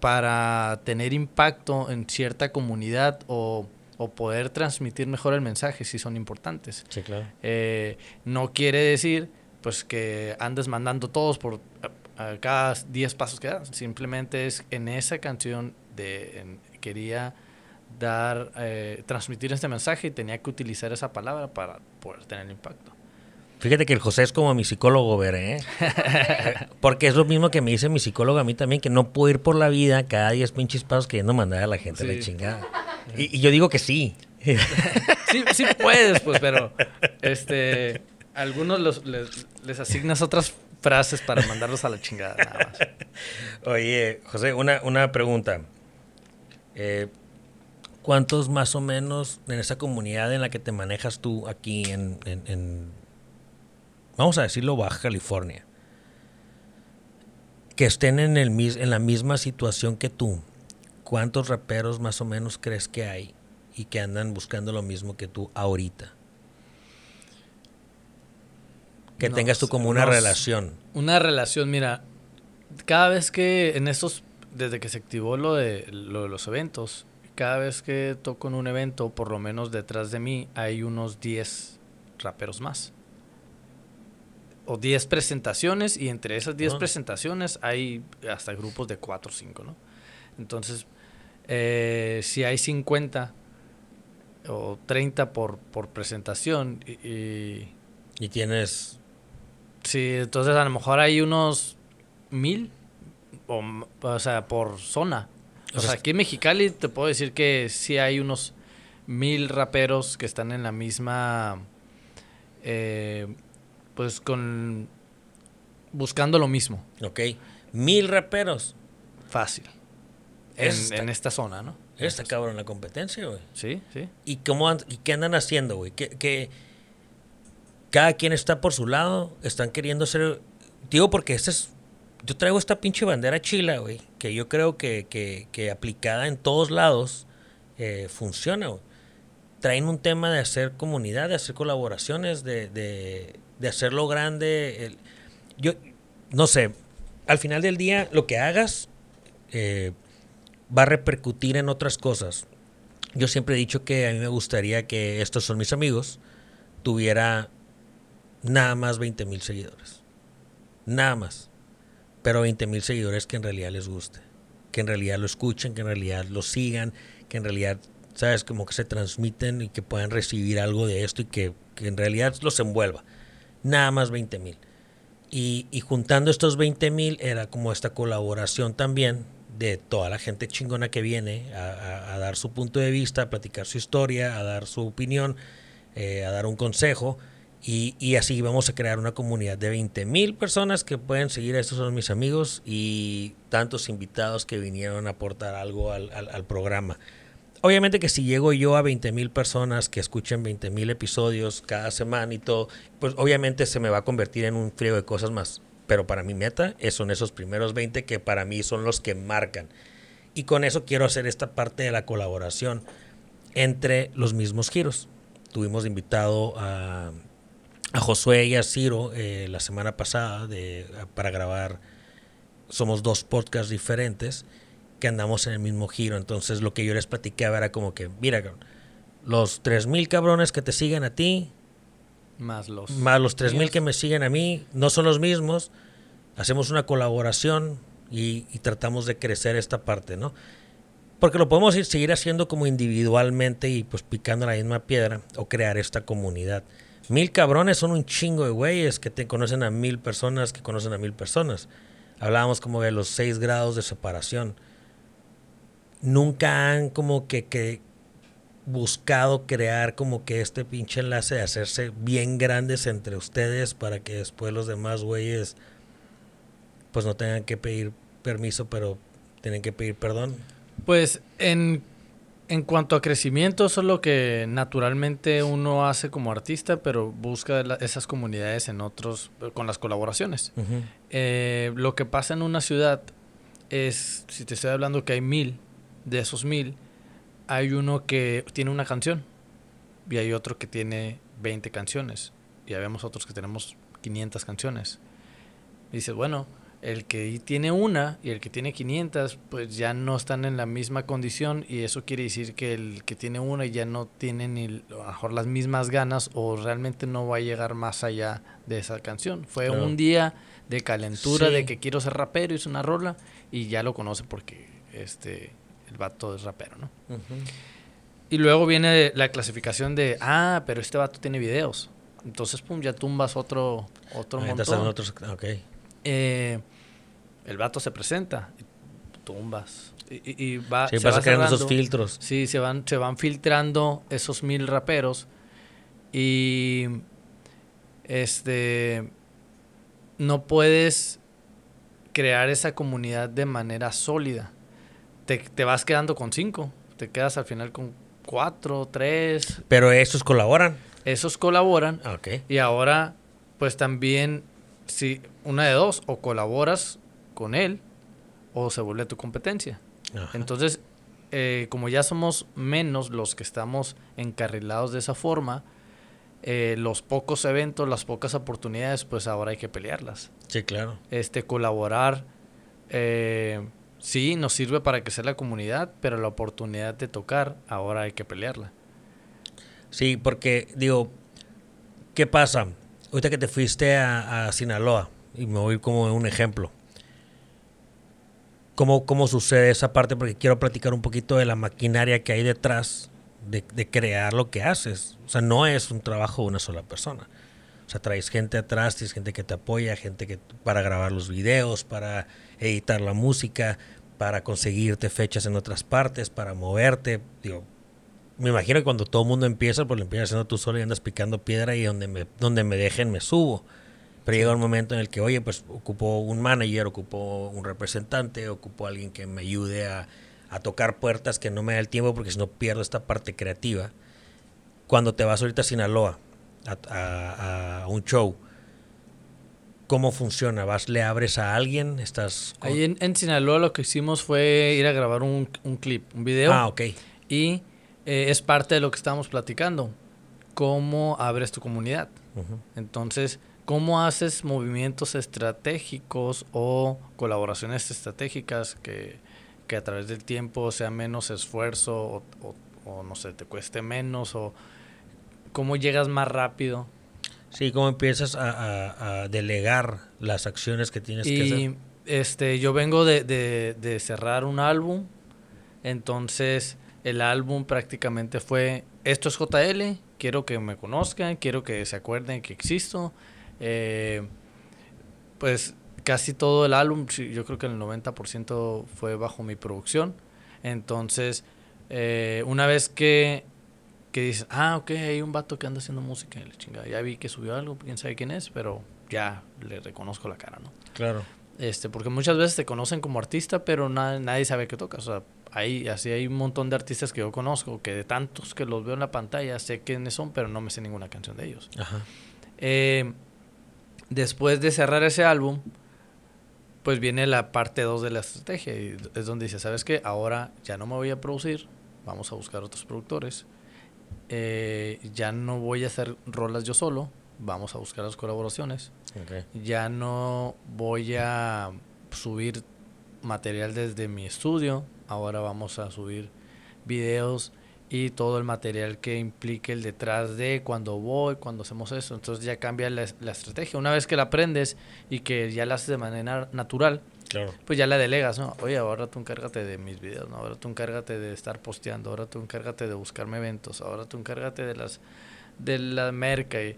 para tener impacto en cierta comunidad o, poder transmitir mejor el mensaje sí son importantes. Sí, claro. Eh, no quiere decir pues que andes mandando todos por cada 10 pasos que das. Simplemente es en esa canción de quería dar eh, transmitir este mensaje y tenía que utilizar esa palabra para poder tener impacto. Fíjate que el José es como mi psicólogo, ver, ¿eh? [LAUGHS] Porque es lo mismo que me dice mi psicólogo a mí también, que no puedo ir por la vida cada 10 pinches pasos queriendo mandar a la gente a la chingada. Y, yo digo que sí. [LAUGHS] sí. Sí puedes, pues, pero este, algunos los, les, asignas otras frases para mandarlos a la chingada. [LAUGHS] Oye, José, una, una pregunta. Eh, ¿Cuántos más o menos en esa comunidad en la que te manejas tú aquí en vamos a decirlo, Baja California, que estén en, el, en la misma situación que tú, ¿cuántos raperos más o menos crees que hay y que andan buscando lo mismo que tú ahorita? Que tengas tú como una relación. Una relación, mira, cada vez que en estos, desde que se activó lo de, lo de los eventos, cada vez que toco en un evento, por lo menos detrás de mí hay unos 10 raperos más o 10 presentaciones y entre esas 10 ah. presentaciones hay hasta grupos de 4 o 5, ¿no? Entonces, eh, si hay 50 o 30 por, por presentación y, y, tienes... Sí, entonces a lo mejor hay unos mil, o, o sea, por zona. O, sea, aquí en Mexicali te puedo decir que sí hay unos mil raperos que están en la misma... Eh, pues con buscando lo mismo. Ok. Mil raperos. Fácil. En, esta zona, ¿no? Esta cabrón la competencia, güey. Sí, sí. ¿Y, cómo ¿Y qué andan haciendo, güey? Que, cada quien está por su lado, están queriendo ser... Digo porque este es... Yo traigo esta pinche bandera chila, güey, que yo creo que, que, aplicada en todos lados eh, funciona, güey. Traen un tema de hacer comunidad, de hacer colaboraciones, de, de hacerlo grande. yo, no sé, al final del día lo que hagas eh, va a repercutir en otras cosas. Yo siempre he dicho que a mí me gustaría que estos son mis amigos, tuviera nada más 20 mil seguidores. Nada más. Pero 20 mil seguidores que en realidad les guste. Que en realidad lo escuchen, que en realidad lo sigan, que en realidad ¿sabes? Como que se transmiten y que puedan recibir algo de esto y que, en realidad los envuelva. Nada más 20 mil. Y, juntando estos 20 mil era como esta colaboración también de toda la gente chingona que viene a, dar su punto de vista, a platicar su historia, a dar su opinión, eh, a dar un consejo. Y, así vamos a crear una comunidad de 20 mil personas que pueden seguir. Estos son mis amigos y tantos invitados que vinieron a aportar algo al, al programa. Obviamente que si llego yo a 20 mil personas que escuchen 20 mil episodios cada semana y todo, pues obviamente se me va a convertir en un frío de cosas más. Pero para mi meta son esos primeros 20 que para mí son los que marcan. Y con eso quiero hacer esta parte de la colaboración entre los mismos giros. Tuvimos invitado a, a Josué y a Ciro eh, la semana pasada de, para grabar. Somos dos podcasts diferentes que andamos en el mismo giro. Entonces lo que yo les platicaba era como que, mira, los 3.000 cabrones que te siguen a ti, más los, más los 3.000 que me siguen a mí, no son los mismos. Hacemos una colaboración y, tratamos de crecer esta parte, ¿no? Porque lo podemos ir, seguir haciendo como individualmente y pues picando la misma piedra o crear esta comunidad. Mil cabrones son un chingo de güeyes que te conocen a mil personas que conocen a mil personas. Hablábamos como de los seis grados de separación nunca han como que, que buscado crear como que este pinche enlace de hacerse bien grandes entre ustedes para que después los demás güeyes pues no tengan que pedir permiso, pero tienen que pedir perdón. Pues en, en cuanto a crecimiento, eso es lo que naturalmente uno hace como artista, pero busca esas comunidades en otros, con las colaboraciones. Eh, lo que pasa en una ciudad es, si te estoy hablando que hay mil, de esos mil, hay uno que tiene una canción y hay otro que tiene 20 canciones y vemos otros que tenemos 500 canciones. Y dices, bueno, el que tiene una y el que tiene 500, pues ya no están en la misma condición y eso quiere decir que el que tiene una ya no tiene ni a lo mejor las mismas ganas o realmente no va a llegar más allá de esa canción. Fue un día de calentura de que quiero ser rapero, hice una rola y ya lo conoce porque este el vato es rapero, ¿no? Y luego viene la clasificación de, ah, pero este vato tiene videos. Entonces, pum, ya tumbas otro, otro montón. Otros, okay. Eh, el vato se presenta, tumbas. Y, y va, sí, se creando esos filtros. Sí, se van, se van filtrando esos mil raperos. Y este no puedes crear esa comunidad de manera sólida te, vas quedando con cinco. Te quedas al final con cuatro, tres. Pero esos colaboran. Esos colaboran. Ah, ok. Y ahora, pues también, si una de dos, o colaboras con él, o se vuelve tu competencia. Entonces, eh, como ya somos menos los que estamos encarrilados de esa forma, eh, los pocos eventos, las pocas oportunidades, pues ahora hay que pelearlas. Sí, claro. Este, colaborar. Eh, sí, nos sirve para crecer la comunidad, pero la oportunidad de tocar, ahora hay que pelearla. Sí, porque digo, ¿qué pasa? Ahorita que te fuiste a, Sinaloa, y me voy como un ejemplo. ¿Cómo, ¿Cómo sucede esa parte? Porque quiero platicar un poquito de la maquinaria que hay detrás de, crear lo que haces. O sea, no es un trabajo de una sola persona. O sea, traes gente atrás, tienes gente que te apoya, gente que para grabar los videos, para editar la música, para conseguirte fechas en otras partes, para moverte. Digo, me imagino que cuando todo el mundo empieza, pues lo empiezas haciendo tú solo y andas picando piedra y donde me, donde me dejen me subo. Pero llega un momento en el que, oye, pues ocupo un manager, ocupo un representante, ocupo alguien que me ayude a, a tocar puertas, que no me da el tiempo porque si no pierdo esta parte creativa. Cuando te vas ahorita a Sinaloa, a, un show, ¿cómo funciona? ¿Vas, le abres a alguien? ¿Estás Ahí en, Sinaloa lo que hicimos fue ir a grabar un, clip, un video. Ah, ok. Y eh, es parte de lo que estábamos platicando. ¿Cómo abres tu comunidad? Entonces, ¿cómo haces movimientos estratégicos o colaboraciones estratégicas que, a través del tiempo sea menos esfuerzo o, o no sé, te cueste menos o cómo llegas más rápido. Sí, cómo empiezas a, delegar las acciones que tienes que hacer. Este, yo vengo de, cerrar un álbum, entonces el álbum prácticamente fue, esto es JL, quiero que me conozcan, quiero que se acuerden que existo. Eh, pues casi todo el álbum, yo creo que el 90% fue bajo mi producción. Entonces, eh, una vez que, que dices, ah, ok, hay un vato que anda haciendo música, ya vi que subió algo, quién sabe quién es, pero ya le reconozco la cara, ¿no? Claro. Este, porque muchas veces te conocen como artista, pero nadie sabe que tocas. O sea, hay, así hay un montón de artistas que yo conozco, que de tantos que los veo en la pantalla, sé quiénes son, pero no me sé ninguna canción de ellos. Ajá. Eh, después de cerrar ese álbum, pues viene la parte 2 de la estrategia. Y es donde dice, ¿sabes qué? Ahora ya no me voy a producir, vamos a buscar otros productores. Eh, ya no voy a hacer rolas yo solo, vamos a buscar las colaboraciones. Ya no voy a subir material desde mi estudio, ahora vamos a subir videos y todo el material que implique el detrás de cuando voy, cuando hacemos eso. Entonces ya cambia la, estrategia. Una vez que la aprendes y que ya la haces de manera natural, pues ya la delegas, ¿no? Oye, ahora tú encárgate de mis videos, ¿no? Ahora tú encárgate de estar posteando, ahora tú encárgate de buscarme eventos, ahora tú encárgate de las de la merca. Y,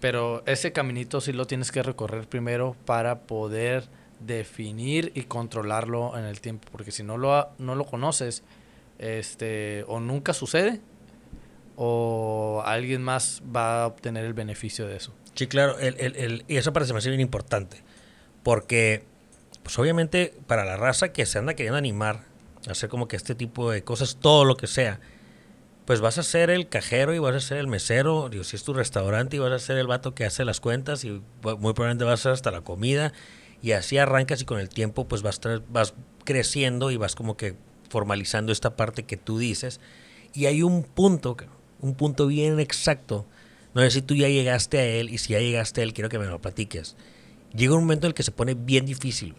pero ese caminito sí lo tienes que recorrer primero para poder definir y controlarlo en el tiempo, porque si no lo, no lo conoces, este, o nunca sucede, o alguien más va a obtener el beneficio de eso. Sí, claro, el, el, el, y eso parece más bien importante, porque pues obviamente para la raza que se anda queriendo animar, hacer como que este tipo de cosas, todo lo que sea, pues vas a ser el cajero y vas a ser el mesero, digo, si es tu restaurante y vas a ser el vato que hace las cuentas y muy probablemente vas a hacer hasta la comida y así arrancas y con el tiempo pues vas, vas creciendo y vas como que formalizando esta parte que tú dices. Y hay un punto, un punto bien exacto. No sé si tú ya llegaste a él y si ya llegaste a él, quiero que me lo platiques. Llega un momento en el que se pone bien difícil,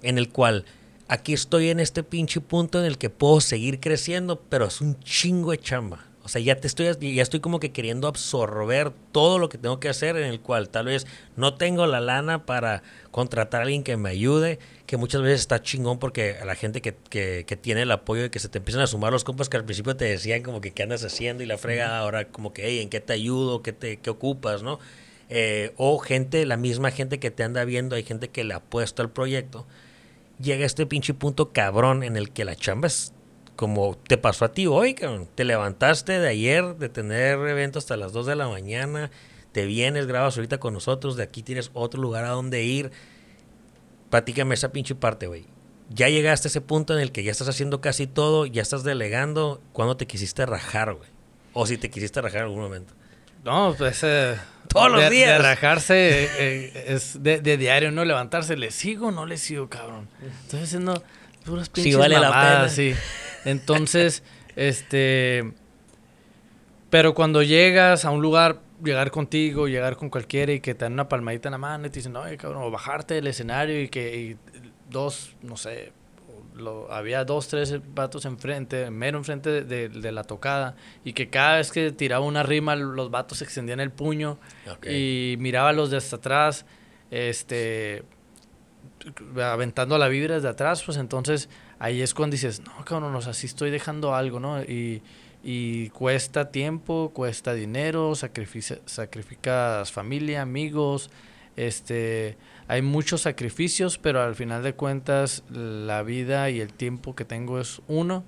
en el cual aquí estoy en este pinche punto en el que puedo seguir creciendo, pero es un chingo de chamba. O sea, ya te estoy, ya estoy como que queriendo absorber todo lo que tengo que hacer, en el cual tal vez no tengo la lana para contratar a alguien que me ayude, que muchas veces está chingón porque a la gente que, que, que tiene el apoyo de que se te empiezan a sumar los compas que al principio te decían como que qué andas haciendo y la frega ahora como que, hey, ¿en qué te ayudo? ¿Qué, te, qué ocupas? ¿No? Eh, o gente, la misma gente que te anda viendo, hay gente que le ha puesto al proyecto. Llega este pinche punto cabrón en el que la chamba es como te pasó a ti hoy, cabrón. Te levantaste de ayer de tener evento hasta las 2 de la mañana, te vienes, grabas ahorita con nosotros, de aquí tienes otro lugar a donde ir. Platícame esa pinche parte, güey. Ya llegaste a ese punto en el que ya estás haciendo casi todo, ya estás delegando. ¿Cuándo te quisiste rajar, güey? O si te quisiste rajar en algún momento. No, pues eh, todos los días. De rajarse [LAUGHS] eh, es de, diario, no levantarse. ¿Le sigo o no le sigo, cabrón? Estoy haciendo puras pinches sí, vale la pena. sí. [LAUGHS] Entonces, este. Pero cuando llegas a un lugar, llegar contigo, llegar con cualquiera y que te dan una palmadita en la mano y te dicen, oye, cabrón, o bajarte del escenario y que dos, no sé, lo, había dos, tres vatos enfrente, mero enfrente de, de, la tocada, y que cada vez que tiraba una rima, los vatos extendían el puño y miraba los de hasta atrás, este, aventando la vibra desde atrás, pues entonces ahí es cuando dices, no, cabrón, o sea, sí estoy dejando algo, ¿no? Y, y cuesta tiempo, cuesta dinero, sacrificas familia, amigos, este, hay muchos sacrificios, pero al final de cuentas la vida y el tiempo que tengo es uno.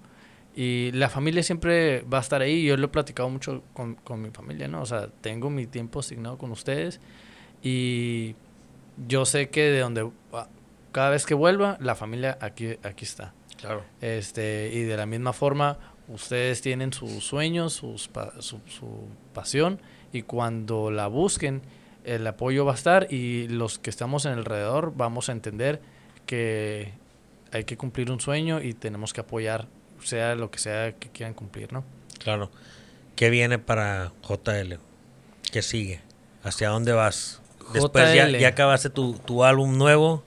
Y la familia siempre va a estar ahí. Yo lo he platicado mucho con, con mi familia, ¿no? O sea, tengo mi tiempo asignado con ustedes y yo sé que de donde cada vez que vuelva, la familia aquí, aquí está. Claro. Este, y de la misma forma, ustedes tienen sus sueños, sus, su, su pasión, y cuando la busquen, el apoyo va a estar y los que estamos en alrededor vamos a entender que hay que cumplir un sueño y tenemos que apoyar, sea lo que sea que quieran cumplir, ¿no? Claro. ¿Qué viene para JL? ¿Qué sigue? ¿Hacia dónde vas? Después ya, ya, acabaste tu, tu álbum nuevo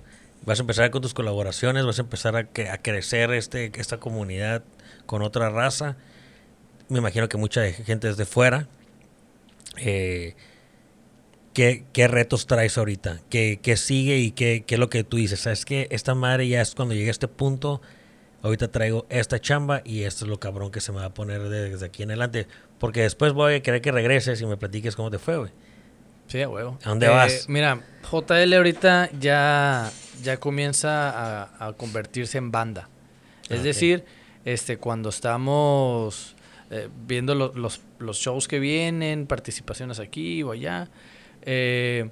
vas a empezar con tus colaboraciones, vas a empezar a, a, crecer este, esta comunidad con otra raza. Me imagino que mucha gente desde fuera. Eh, ¿qué, ¿qué, retos traes ahorita? ¿Qué, qué sigue y qué, qué, es lo que tú dices? ¿Sabes que Esta madre ya es cuando llegue a este punto, ahorita traigo esta chamba y esto es lo cabrón que se me va a poner desde aquí en adelante. Porque después voy a querer que regreses y me platiques cómo te fue, güey. Sí, a huevo. ¿A dónde vas? Eh, mira, JL ahorita ya, ya comienza a, convertirse en banda. Es decir, este, cuando estamos eh, viendo los, los, shows que vienen, participaciones aquí o allá, eh,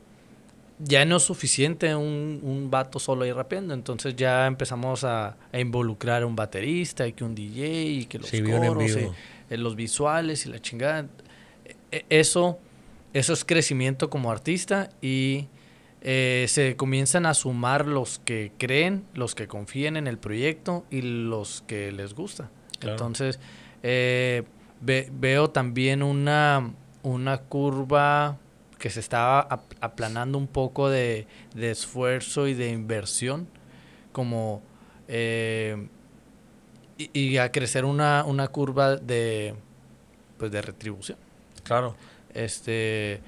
ya no es suficiente un, un vato solo ahí rapeando, entonces ya empezamos a, involucrar a un baterista y que un DJ y que los coros, y, eh, los visuales y la chingada. E, eso, eso es crecimiento como artista y eh, se comienzan a sumar los que creen, los que confían en el proyecto y los que les gusta. Entonces, eh, veo también una, una curva que se estaba aplanando un poco de, esfuerzo y de inversión, como eh, y, a crecer una, una curva de pues de retribución. Claro. Este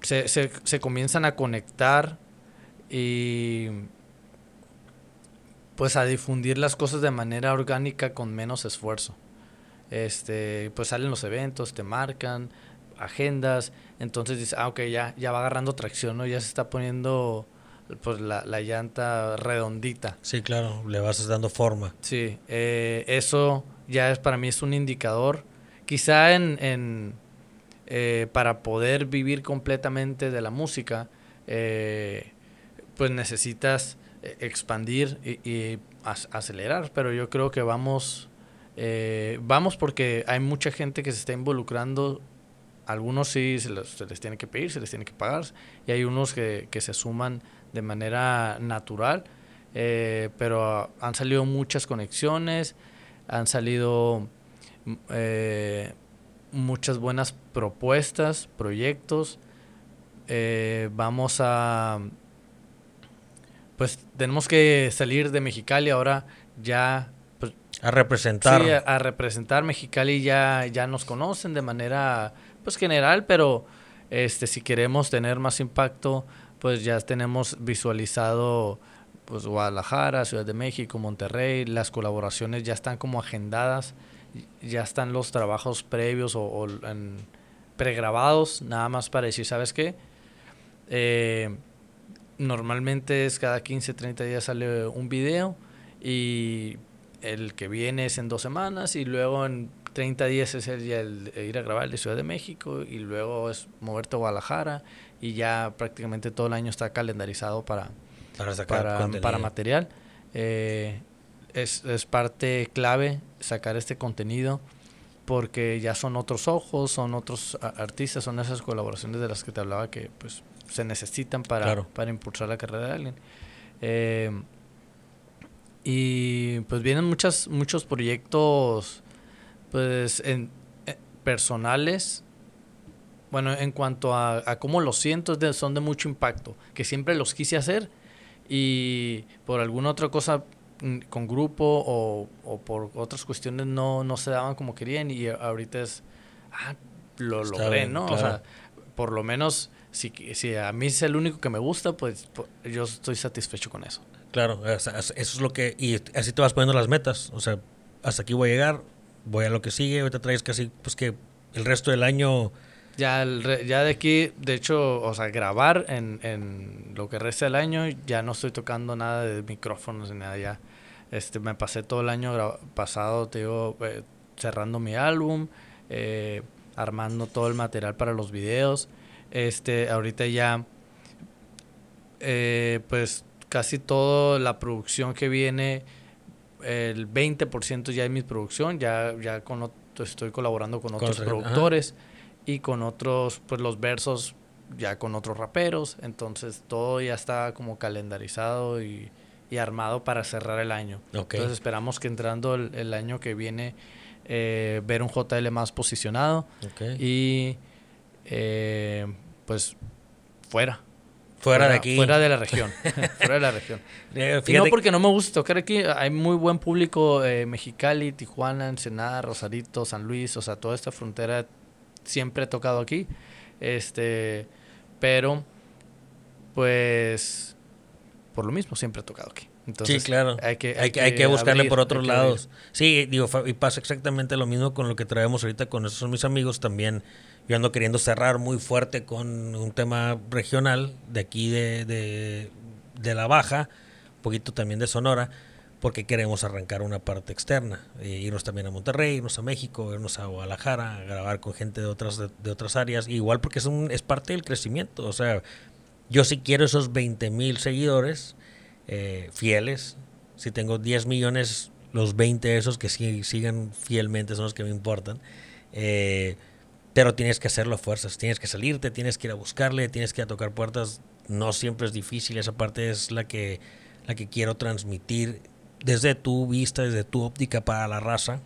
se, se, se comienzan a conectar y pues a difundir las cosas de manera orgánica con menos esfuerzo. Este, pues salen los eventos, te marcan, agendas, entonces dices, ah, ok, ya, ya va agarrando tracción, ¿no? Ya se está poniendo pues la, la llanta redondita. Sí, claro, le vas dando forma. Sí, eh, eso ya es para mí es un indicador. Quizá en, en eh, para poder vivir completamente de la música, eh, pues necesitas expandir y, y acelerar, pero yo creo que vamos, vamos porque hay mucha gente que se está involucrando. Algunos sí se les, tiene que pedir, se les tiene que pagar, y hay unos que, se suman de manera natural, eh, pero han salido muchas conexiones, han salido eh, muchas buenas propuestas, proyectos. Eh, vamos a, pues tenemos que salir de Mexicali ahora ya pues, a representar. Sí, a, a, representar Mexicali ya, ya nos conocen de manera pues general, pero este si queremos tener más impacto, pues ya tenemos visualizado pues Guadalajara, Ciudad de México, Monterrey, las colaboraciones ya están como agendadas, ya están los trabajos previos o, pregrabados, nada más para decir, ¿sabes qué? Eh, normalmente es cada 15, 30 días sale un video y el que viene es en dos semanas y luego en 30 días es el, el, ir a grabar de Ciudad de México y luego es moverte a Guadalajara y ya prácticamente todo el año está calendarizado para, para, para, material. Eh, es, es, parte clave sacar este contenido porque ya son otros ojos, son otros artistas, son esas colaboraciones de las que te hablaba que pues se necesitan para, para impulsar la carrera de alguien. Eh, y pues vienen muchas, muchos proyectos pues en, eh, personales, bueno, en cuanto a, a cómo los siento, son de mucho impacto, que siempre los quise hacer y por alguna otra cosa con grupo o, o por otras cuestiones no, no se daban como querían y ahorita es, ah, lo logré, ¿no? O sea, por lo menos si, si a mí es el único que me gusta, pues, pues yo estoy satisfecho con eso. Claro, eso es lo que, y así te vas poniendo las metas, o sea, hasta aquí voy a llegar, voy a lo que sigue, ahorita traes casi, pues que el resto del año... Ya, el ya de aquí, de hecho, o sea, grabar en, en lo que resta del año, ya no estoy tocando nada de micrófonos ni nada, ya. Este, me pasé todo el año pasado, te digo, eh, cerrando mi álbum, eh, armando todo el material para los videos. Este, ahorita ya, eh, pues casi toda la producción que viene el 20% ya es mi producción, ya, ya con estoy colaborando con otros productores y con otros, pues los versos ya con otros raperos, entonces todo ya está como calendarizado y, armado para cerrar el año. Entonces esperamos que entrando el, año que viene eh, ver un JL más posicionado y eh, pues fuera. Fuera, de aquí. Fuera de la región. [LAUGHS] [LAUGHS] fuera de la región. [LAUGHS] Eh, no porque no me gusta tocar aquí. Hay muy buen público. Eh, Mexicali, Tijuana, Ensenada, Rosarito, San Luis. O sea, toda esta frontera siempre he tocado aquí. Este, pero, pues, por lo mismo siempre he tocado aquí. sí, claro. Hay que, hay, que, buscarle por otros lados. Sí, digo, y pasa exactamente lo mismo con lo que traemos ahorita con esos son mis amigos también. Yo ando queriendo cerrar muy fuerte con un tema regional de aquí de, de, de La Baja, un poquito también de Sonora porque queremos arrancar una parte externa, eh, irnos también a Monterrey, irnos a México, irnos a Guadalajara, grabar con gente de otras, de, otras áreas, igual porque es, un, es parte del crecimiento, o sea, yo sí quiero esos 20 mil seguidores eh, fieles, si tengo 10 millones, los 20 esos que sigan fielmente son los que me importan, eh, pero tienes que hacerlo a fuerzas, tienes que salirte, tienes que ir a buscarle, tienes que ir a tocar puertas, no siempre es difícil, esa parte es la que, la que quiero transmitir desde tu vista, desde tu óptica para la raza,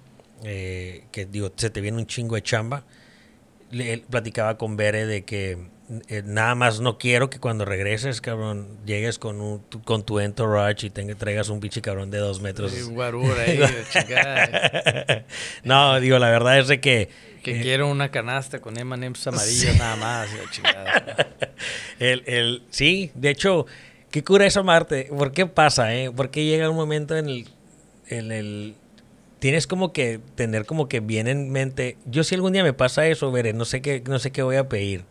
eh, que digo, se te viene un chingo de chamba. Le, platicaba con Bere de que eh, nada más no quiero que cuando regreses, cabrón, llegues con un, con tu entourage y te, traigas un bicho cabrón de dos metros. [LAUGHS] no, digo, la verdad es de que... Que eh, quiero una canasta con M&M's amarillos nada más. [LAUGHS] el, el, sí, de hecho, Qué cura eso, Marte. ¿Por qué pasa, eh? ¿Por qué llega un momento en el, en el... Tienes como que tener como que bien en mente... Yo si algún día me pasa eso, veré, no sé qué, no sé qué voy a pedir.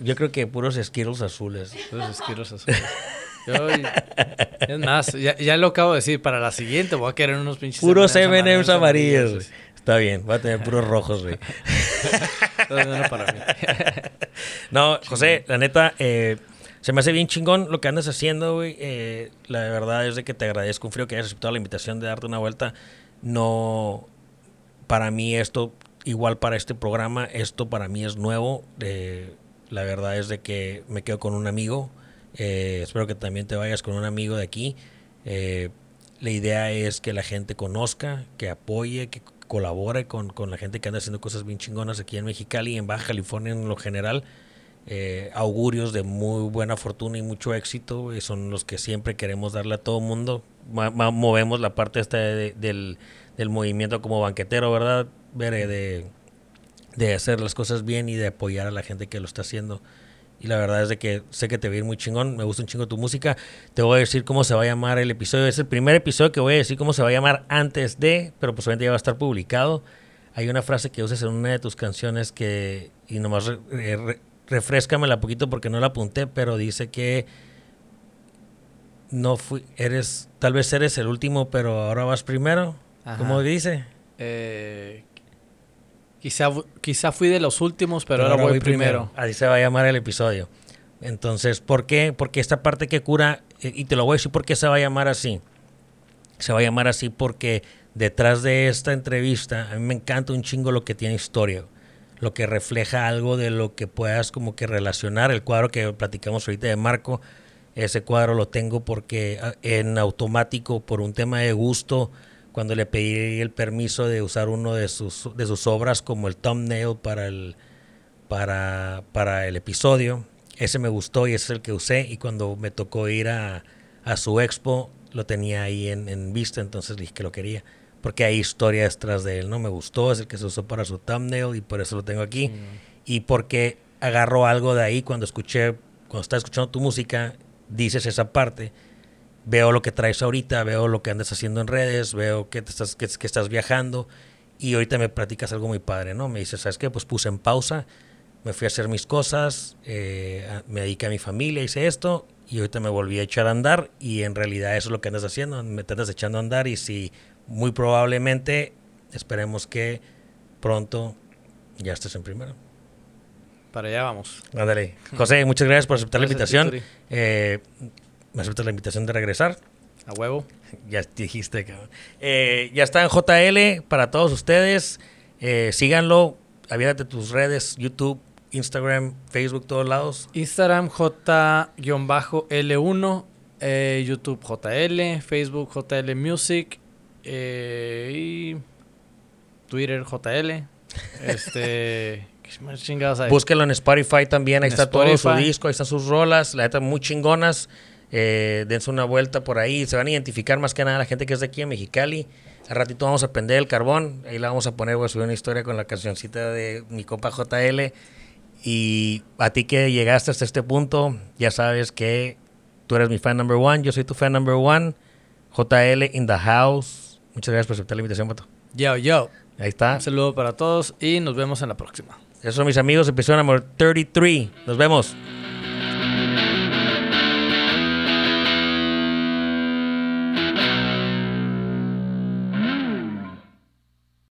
Yo creo que puros esquiros azules. Puros esquiros azules. es más, ya, lo acabo de decir, para la siguiente voy a querer unos pinches... Puros M&M's amarillos. Está bien, voy a tener puros rojos, güey. [LAUGHS] [LAUGHS] no, José, la neta, eh, se me hace bien chingón lo que andas haciendo, güey. Eh, la verdad es de que te agradezco un frío que hayas aceptado la invitación de darte una vuelta. No, para mí esto, igual para este programa, esto para mí es nuevo. Eh, la verdad es de que me quedo con un amigo. Eh, espero que también te vayas con un amigo de aquí. la idea es que la gente conozca, que apoye, que colabore con, con la gente que anda haciendo cosas bien chingonas aquí en Mexicali y en Baja California en lo general. Eh, augurios de muy buena fortuna y mucho éxito, son los que siempre queremos darle a todo mundo. movemos la parte esta del, movimiento como banquetero, ¿verdad? De, de hacer las cosas bien y de apoyar a la gente que lo está haciendo. Y la verdad es de que sé que te va a ir muy chingón, me gusta un chingo tu música. Te voy a decir cómo se va a llamar el episodio. Es el primer episodio que voy a decir cómo se va a llamar antes de, pero pues ya va a estar publicado. Hay una frase que usas en una de tus canciones que, y nomás refrescamela poquito porque no la apunté, pero dice que no fui, eres, tal vez eres el último, pero ahora vas primero. ¿Cómo dice? Eh, quizá, quizá fui de los últimos, pero, ahora, voy, primero. Así se va a llamar el episodio. Entonces, ¿por qué? Porque esta parte que cura, eh, y te lo voy a decir por qué se va a llamar así. Se va a llamar así porque detrás de esta entrevista, a mí me encanta un chingo lo que tiene historia lo que refleja algo de lo que puedas como que relacionar. El cuadro que platicamos ahorita de Marco, ese cuadro lo tengo porque ah, en automático, por un tema de gusto, cuando le pedí el permiso de usar uno de sus, de sus obras como el thumbnail para el, para, para el episodio, ese me gustó y ese es el que usé. Y cuando me tocó ir a, a su expo, lo tenía ahí en, en vista, entonces dije que lo quería porque hay historias tras de él, ¿no? Me gustó, es el que se usó para su thumbnail y por eso lo tengo aquí. Mm. Y porque agarro algo de ahí cuando escuché, cuando estaba escuchando tu música, dices esa parte, veo lo que traes ahorita, veo lo que andas haciendo en redes, veo que, te estás, que, estás viajando y ahorita me platicas algo muy padre, ¿no? Me dices, ¿sabes qué? Pues puse en pausa, me fui a hacer mis cosas, eh, me dediqué a mi familia, hice esto y ahorita me volví a echar a andar y en realidad eso es lo que andas haciendo, me estás echando a andar y si muy probablemente esperemos que pronto ya estés en primero. Para allá vamos. Ándale. José, muchas gracias por aceptar la invitación. Eh, ¿Me aceptas la invitación de regresar? A huevo. [LAUGHS] Ya dijiste, cabrón. Eh, ya está en JL para todos ustedes. Eh, síganlo. Aviérate tus redes, YouTube, Instagram, Facebook, todos lados. Instagram J-L1, eh, YouTube JL, Facebook JL Music, eh, y Twitter JL. [LAUGHS] Este. Búsquenlo en Spotify también. Ahí está todo su disco, ahí están sus rolas. La neta, muy chingonas. Eh, dense una vuelta por ahí. Se van a identificar más que nada la gente que es de aquí en Mexicali. Al ratito vamos a prender el carbón. Ahí la vamos a poner. Voy a subir una historia con la cancioncita de mi copa JL. Y a ti que llegaste hasta este punto, ya sabes que Tú eres mi fan number one, yo soy tu fan number one. JL in the house. Muchas gracias por aceptar la invitación, Pato. Yo, yo. Ahí está. Un saludo para todos y nos vemos en la próxima. Son mis amigos, episodio número 33. Nos vemos.